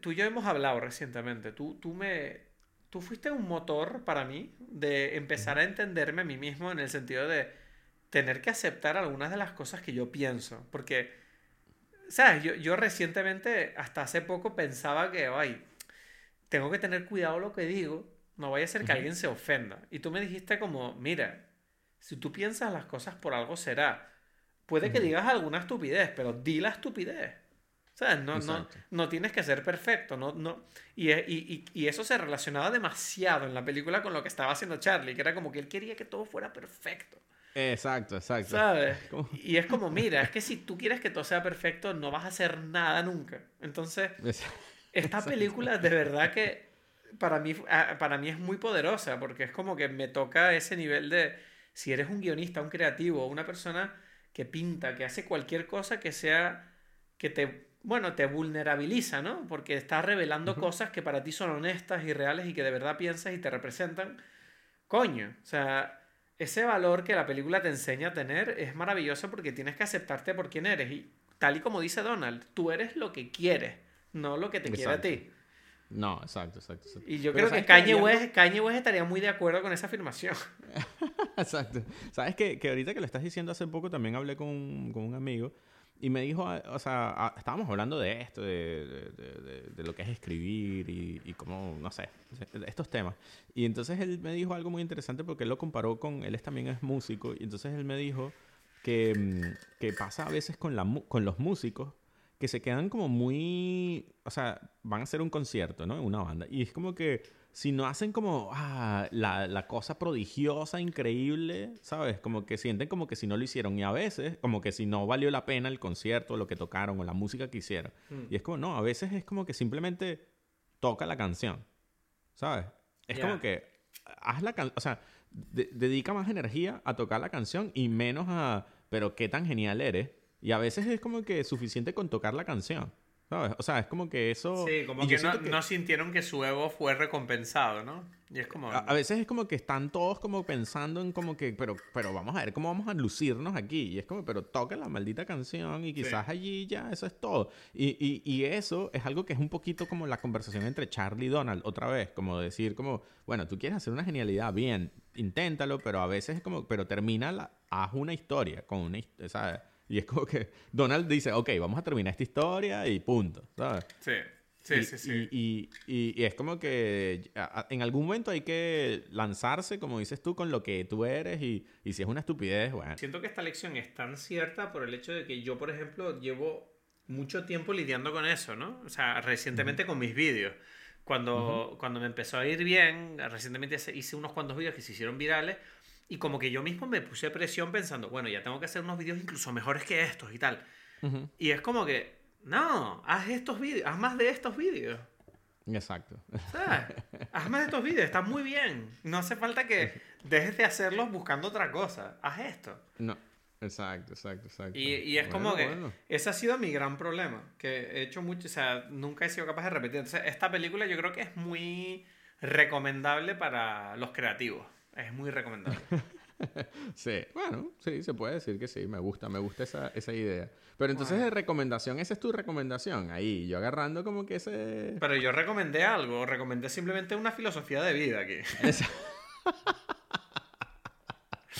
tú y yo hemos hablado recientemente, tú, tú me, tú fuiste un motor para mí de empezar a entenderme a mí mismo en el sentido de tener que aceptar algunas de las cosas que yo pienso, porque, ¿sabes? Yo, yo recientemente, hasta hace poco, pensaba que, ay, tengo que tener cuidado lo que digo, no vaya a ser que alguien se ofenda. Y tú me dijiste como, mira, si tú piensas las cosas por algo será. Puede que digas alguna estupidez, pero di la estupidez. ¿Sabes? No, no, no tienes que ser perfecto. No, no. Y, y, y, eso se relacionaba demasiado en la película con lo que estaba haciendo Charlie, que era como que él quería que todo fuera perfecto. Exacto, exacto. ¿Sabes? Y es como, mira, es que si tú quieres que todo sea perfecto, no vas a hacer nada nunca. Entonces, esta película de verdad que para mí, ah, para mí es muy poderosa, porque es como que me toca ese nivel de, si eres un guionista, un creativo, una persona que pinta, que hace cualquier cosa que sea, que te, bueno, te vulnerabiliza, ¿no? Porque estás revelando cosas que para ti son honestas y reales y que de verdad piensas y te representan. Coño, o sea, ese valor que la película te enseña a tener es maravilloso porque tienes que aceptarte por quien eres. Y tal y como dice Donald, tú eres lo que quieres no lo que te quiere a ti. No, exacto, exacto. Y yo creo que Kanye, West, Kanye West estaría muy de acuerdo con esa afirmación. exacto. Sabes que, que, ahorita que lo estás diciendo hace poco también hablé con, con un amigo y me dijo, o sea, estábamos hablando de esto, de, de, de, lo que es escribir y, y cómo, no sé, estos temas. Y entonces él me dijo algo muy interesante porque él lo comparó con, él también es músico, y entonces él me dijo que, mm, que pasa a veces con, la, con los músicos que se quedan como muy, o sea, van a hacer un concierto, ¿no? En una banda. Y es como que si no hacen como ah, la, la, cosa prodigiosa, increíble, ¿sabes? Como que sienten como que si no lo hicieron. Y a veces, como que si no valió la pena el concierto, lo que tocaron o la música que hicieron. Mm. Y es como, no, a veces es como que simplemente toca la canción, ¿sabes? Es como que haz la canción, o sea, dedica más energía a tocar la canción y menos a, pero qué tan genial eres y a veces es como que suficiente con tocar la canción. ¿Sabes? O sea, es como que eso... Sí, como que no, sintieron que su ego fue recompensado, ¿no? Y es como... A, veces es como que están todos como pensando en como que, pero, pero vamos a ver cómo vamos a lucirnos aquí. Y es como, pero toca la maldita canción y quizás allí ya eso es todo. Y, y, y, eso es algo que es un poquito como la conversación entre Charlie y Donald, otra vez, como decir como, bueno, tú quieres hacer una genialidad, bien, inténtalo, pero a veces es como, pero termina, la, haz una historia con una, ¿sabes? Y es como que Donald dice, ok, vamos a terminar esta historia y punto, ¿sabes? Sí. Sí, sí, sí. Y, y, es como que en algún momento hay que lanzarse, como dices tú, con lo que tú eres y, y si es una estupidez, bueno. Siento que esta lección es tan cierta por el hecho de que yo, por ejemplo, llevo mucho tiempo lidiando con eso, ¿no? O sea, recientemente con mis vídeos. Cuando, cuando me empezó a ir bien, recientemente hice unos cuantos vídeos que se hicieron virales, y como que yo mismo me puse presión pensando, bueno, ya tengo que hacer unos vídeos incluso mejores que estos y tal. Y es como que, no, haz estos vídeos, haz más de estos vídeos. Exacto. ¿Sabes? Haz más de estos vídeos, está muy bien. No hace falta que dejes de hacerlos buscando otra cosa. Haz esto. No. Exacto, exacto, exacto. Y, y es como que ese ha sido mi gran problema, que he hecho mucho, o sea, nunca he sido capaz de repetir. Entonces, esta película yo creo que es muy recomendable para los creativos. Es muy recomendable. sí, bueno, sí, se puede decir que sí, me gusta, me gusta esa, esa idea. Pero entonces de recomendación, esa es tu recomendación, ahí, yo agarrando como que ese... Pero yo recomendé algo, recomendé simplemente una filosofía de vida aquí.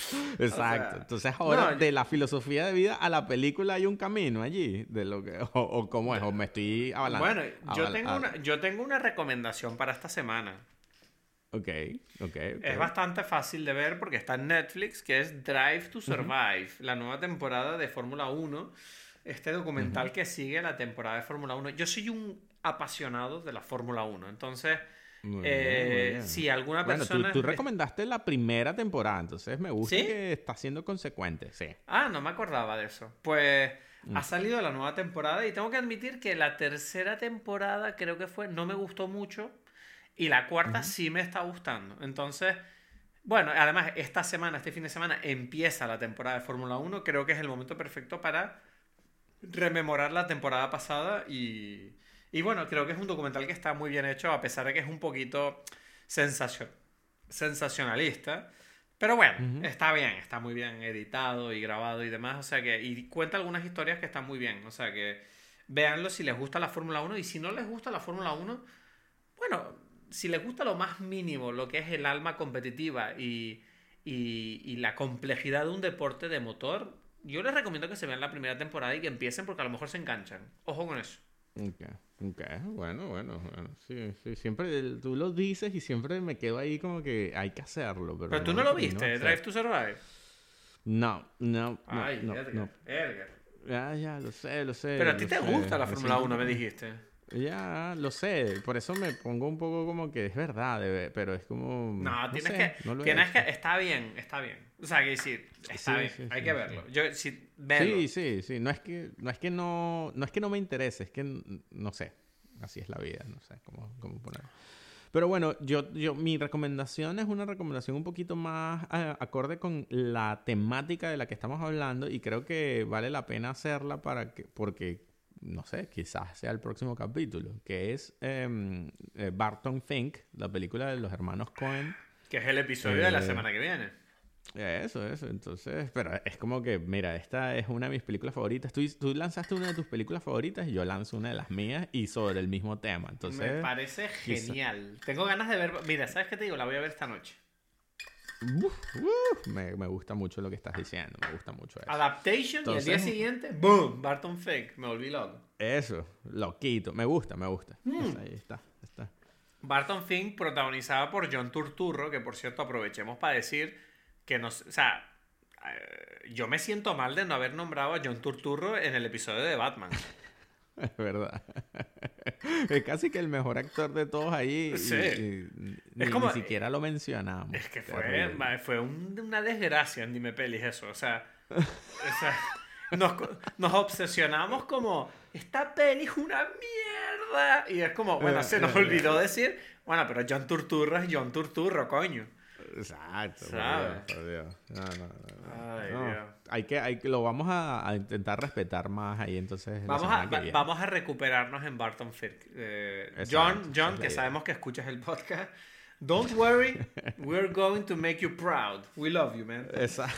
Exacto. Entonces ahora de la filosofía de vida a la película hay un camino allí, de lo que o, cómo es, o me estoy avalando. Bueno, yo tengo una yo tengo una recomendación para esta semana. Ok, ok. Es bastante fácil de ver porque está en Netflix, que es Drive to Survive, la nueva temporada de Fórmula 1. Este documental que sigue la temporada de Fórmula 1. Yo soy un apasionado de la Fórmula 1, entonces... Eh, si alguna persona. Bueno, tú, recomendaste la primera temporada, entonces me gusta que está siendo consecuente, sí. Ah, no me acordaba de eso. Pues ha salido la nueva temporada y tengo que admitir que la tercera temporada creo que fue, no me gustó mucho. Y la cuarta sí me está gustando. Entonces, bueno, además esta semana, este fin de semana, empieza la temporada de Fórmula 1. Creo que es el momento perfecto para rememorar la temporada pasada y, y bueno, creo que es un documental que está muy bien hecho, a pesar de que es un poquito sensación, sensacionalista. Pero bueno, está bien, está muy bien editado y grabado y demás. O sea que, y cuenta algunas historias que están muy bien. O sea que, véanlo si les gusta la Fórmula 1 y si no les gusta la Fórmula 1, bueno, si les gusta lo más mínimo, lo que es el alma competitiva y, y, la complejidad de un deporte de motor, yo les recomiendo que se vean la primera temporada y que empiecen porque a lo mejor se enganchan. Ojo con eso. Ok, ok, bueno, bueno, bueno. Sí, sí, siempre tú lo dices y siempre me quedo ahí como que hay que hacerlo. Pero, pero tú no, lo viste, Drive to Survive. No, no, Ay, no, Edgar, no. Edgar. Ya, ya, lo sé, lo sé. Pero a ti te gusta la Fórmula 1, me dijiste. Ya, lo sé. Por eso me pongo un poco como que es verdad, pero es como. No, tienes que. tienes que. Está bien, está bien. O sea, que decir, está bien. hay que verlo. Yo, sí, Sí, sí, sí. No es que no, es que no, no es que no me interese, es que no sé. Así es la vida, no sé cómo, cómo ponerlo. Pero bueno, yo, yo, mi recomendación es una recomendación un poquito más eh, acorde con la temática de la que estamos hablando y creo que vale la pena hacerla para que, porque no sé, quizás sea el próximo capítulo, que es em, eh, Barton Fink, la película de los hermanos Cohen. Que es el episodio de la eh, semana que viene. Eso, eso. Entonces, pero es como que, mira, esta es una de mis películas favoritas. Tú, tú lanzaste una de tus películas favoritas y yo lanzo una de las mías y sobre el mismo tema. Entonces, Me parece genial. Tengo ganas de ver. Mira, ¿sabes qué te digo? La voy a ver esta noche. Uf, uf, me, me gusta mucho lo que estás diciendo. Me gusta mucho eso. Adaptation y el día siguiente, ¡boom! Barton Fink. Me volví loco. Eso, lo quito. Me gusta, me gusta. Mm. Pues ahí está, está. Barton Fink protagonizada por John Turturro, que por cierto aprovechemos para decir que nos... O sea, eh, yo me siento mal de no haber nombrado a John Turturro en el episodio de Batman. Es verdad. Es casi que el mejor actor de todos ahí. Sí. y ni, como- ni siquiera lo mencionamos. Es que fue, fue un- una desgracia en Dime Pelis eso. O sea, o sea, nos, obsesionamos como, esta peli es una mierda. Y es como, bueno, se nos olvidó decir, bueno, pero John Turturro es John Turturro, coño. Exacto. por. Dios, por Dios. No, no, no. Ay, Dios. Hay que, hay que, lo vamos a, a intentar respetar más ahí, entonces. Vamos a, va- vamos a recuperarnos en Barton Fink. Eh, Exacto, John, John que sabemos que escuchas el podcast, don't worry, we're going to make you proud. We love you, man. Esa-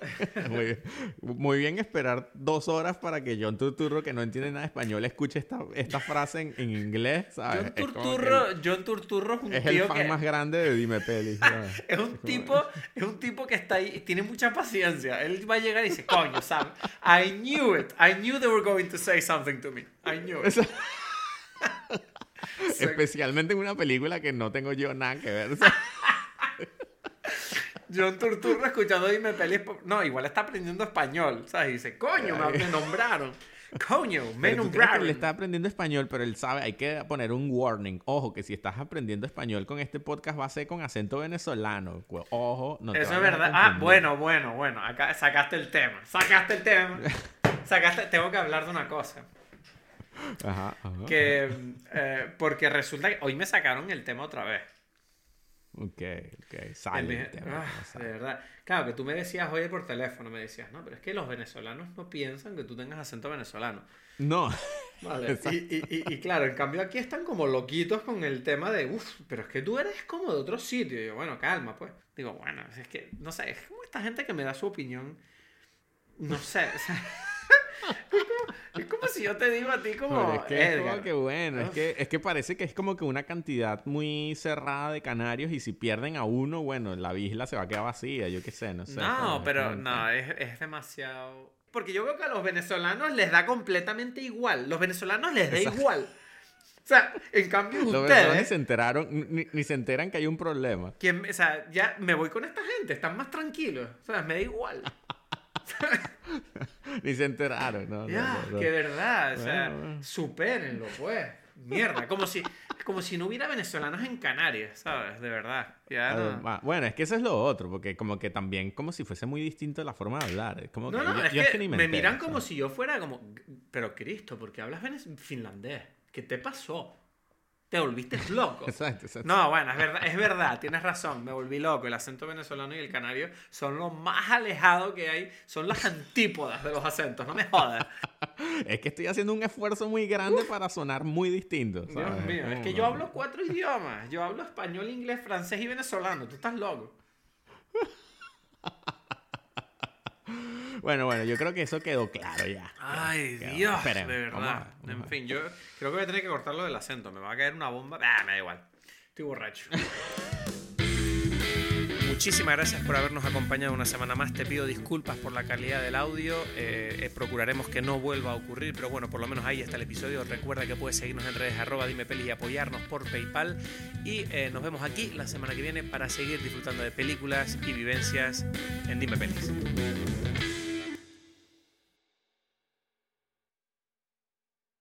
muy, muy bien esperar dos horas para que John Turturro, que no entiende nada de español, escuche esta, esta frase en, en inglés. ¿sabes? John Turturro, John Turturro es un Es el tío fan que más grande de Dime Peli. es un tipo, es un tipo que está ahí, tiene mucha paciencia. Él va a llegar y dice, coño, Sam, I knew it. I knew they were going to say something to me. I knew it. Especialmente en una película que no tengo yo nada que ver. John Turturro escuchando Dime Pelis. No, igual está aprendiendo español. ¿Sabes? Y dice, coño, me, me nombraron. Coño, me nombraron. él está aprendiendo español, pero él sabe, hay que poner un warning. Ojo, que si estás aprendiendo español con este podcast va a ser con acento venezolano. Ojo, no te Eso es verdad. Ah, bueno, bueno, bueno. Acá sacaste el tema. Sacaste el tema. Sacaste. Tengo que hablar de una cosa. Ajá, ajá. Que. eh, porque resulta que hoy me sacaron el tema otra vez. Ok, ok. Sale ah, de verdad. Claro, que tú me decías hoy por teléfono, me decías, no, pero es que los venezolanos no piensan que tú tengas acento venezolano. No, Vale. Y, y, y claro, en cambio aquí están como loquitos con el tema de, uff, pero es que tú eres como de otro sitio. Y yo, bueno, calma, pues. Digo, bueno, es que, no sé, es como esta gente que me da su opinión. No sé, o sea, es, como, si yo te digo a ti como, pero es que es como que bueno, es que, es que parece que es como que una cantidad muy cerrada de canarios y si pierden a uno, bueno, la isla se va a quedar vacía, yo qué sé, no sé. No, ¿sabes? pero no, es, es demasiado. Porque yo veo que a los venezolanos les da completamente igual. Los venezolanos les da Exacto. igual. O sea, en cambio Los venezolanos ni ustedes, se enteraron, ni, ni se enteran que hay un problema. quien, o sea, ya me voy con esta gente, están más tranquilos. O sea, me da igual. Ni se enteraron, no, no, Ya, no, no. que verdad, o sea, Bueno, bueno. supérenlo, pues. Mierda, como si, como si no hubiera venezolanos en Canarias, ¿sabes? De verdad. Ya no. Además, bueno, es que eso es lo otro, porque como que también como si fuese muy distinto la forma de hablar. Como No, que no, yo- es yo que, ni me, entero, miran como si yo fuera como... Pero Cristo, ¿por qué hablas finlandés? ¿Qué te pasó? ¿Te volviste loco? Exacto, exacto. No, bueno, es verdad, es verdad, tienes razón, me volví loco. El acento venezolano y el canario son lo más alejado que hay, son las antípodas de los acentos, no me jodas. Es que estoy haciendo un esfuerzo muy grande para sonar muy distinto. Dios ¿sabes? mío, es que no- yo hablo cuatro idiomas. Yo hablo español, inglés, francés y venezolano. Tú estás loco. Bueno, bueno, yo creo que eso quedó claro ya. Ay, Quedó. Dios, Esperemos, de vamos verdad. a vamos en fin, yo creo que voy a tener que cortarlo del acento. Me va a caer una bomba. Ah, me da igual. Estoy borracho. Muchísimas gracias por habernos acompañado una semana más. Te pido disculpas por la calidad del audio. Eh, eh, procuraremos que no vuelva a ocurrir, pero bueno, por lo menos ahí está el episodio. Recuerda que puedes seguirnos en redes arroba dime pelis y apoyarnos por PayPal. Y eh, nos vemos aquí la semana que viene para seguir disfrutando de películas y vivencias en Dime Pelis.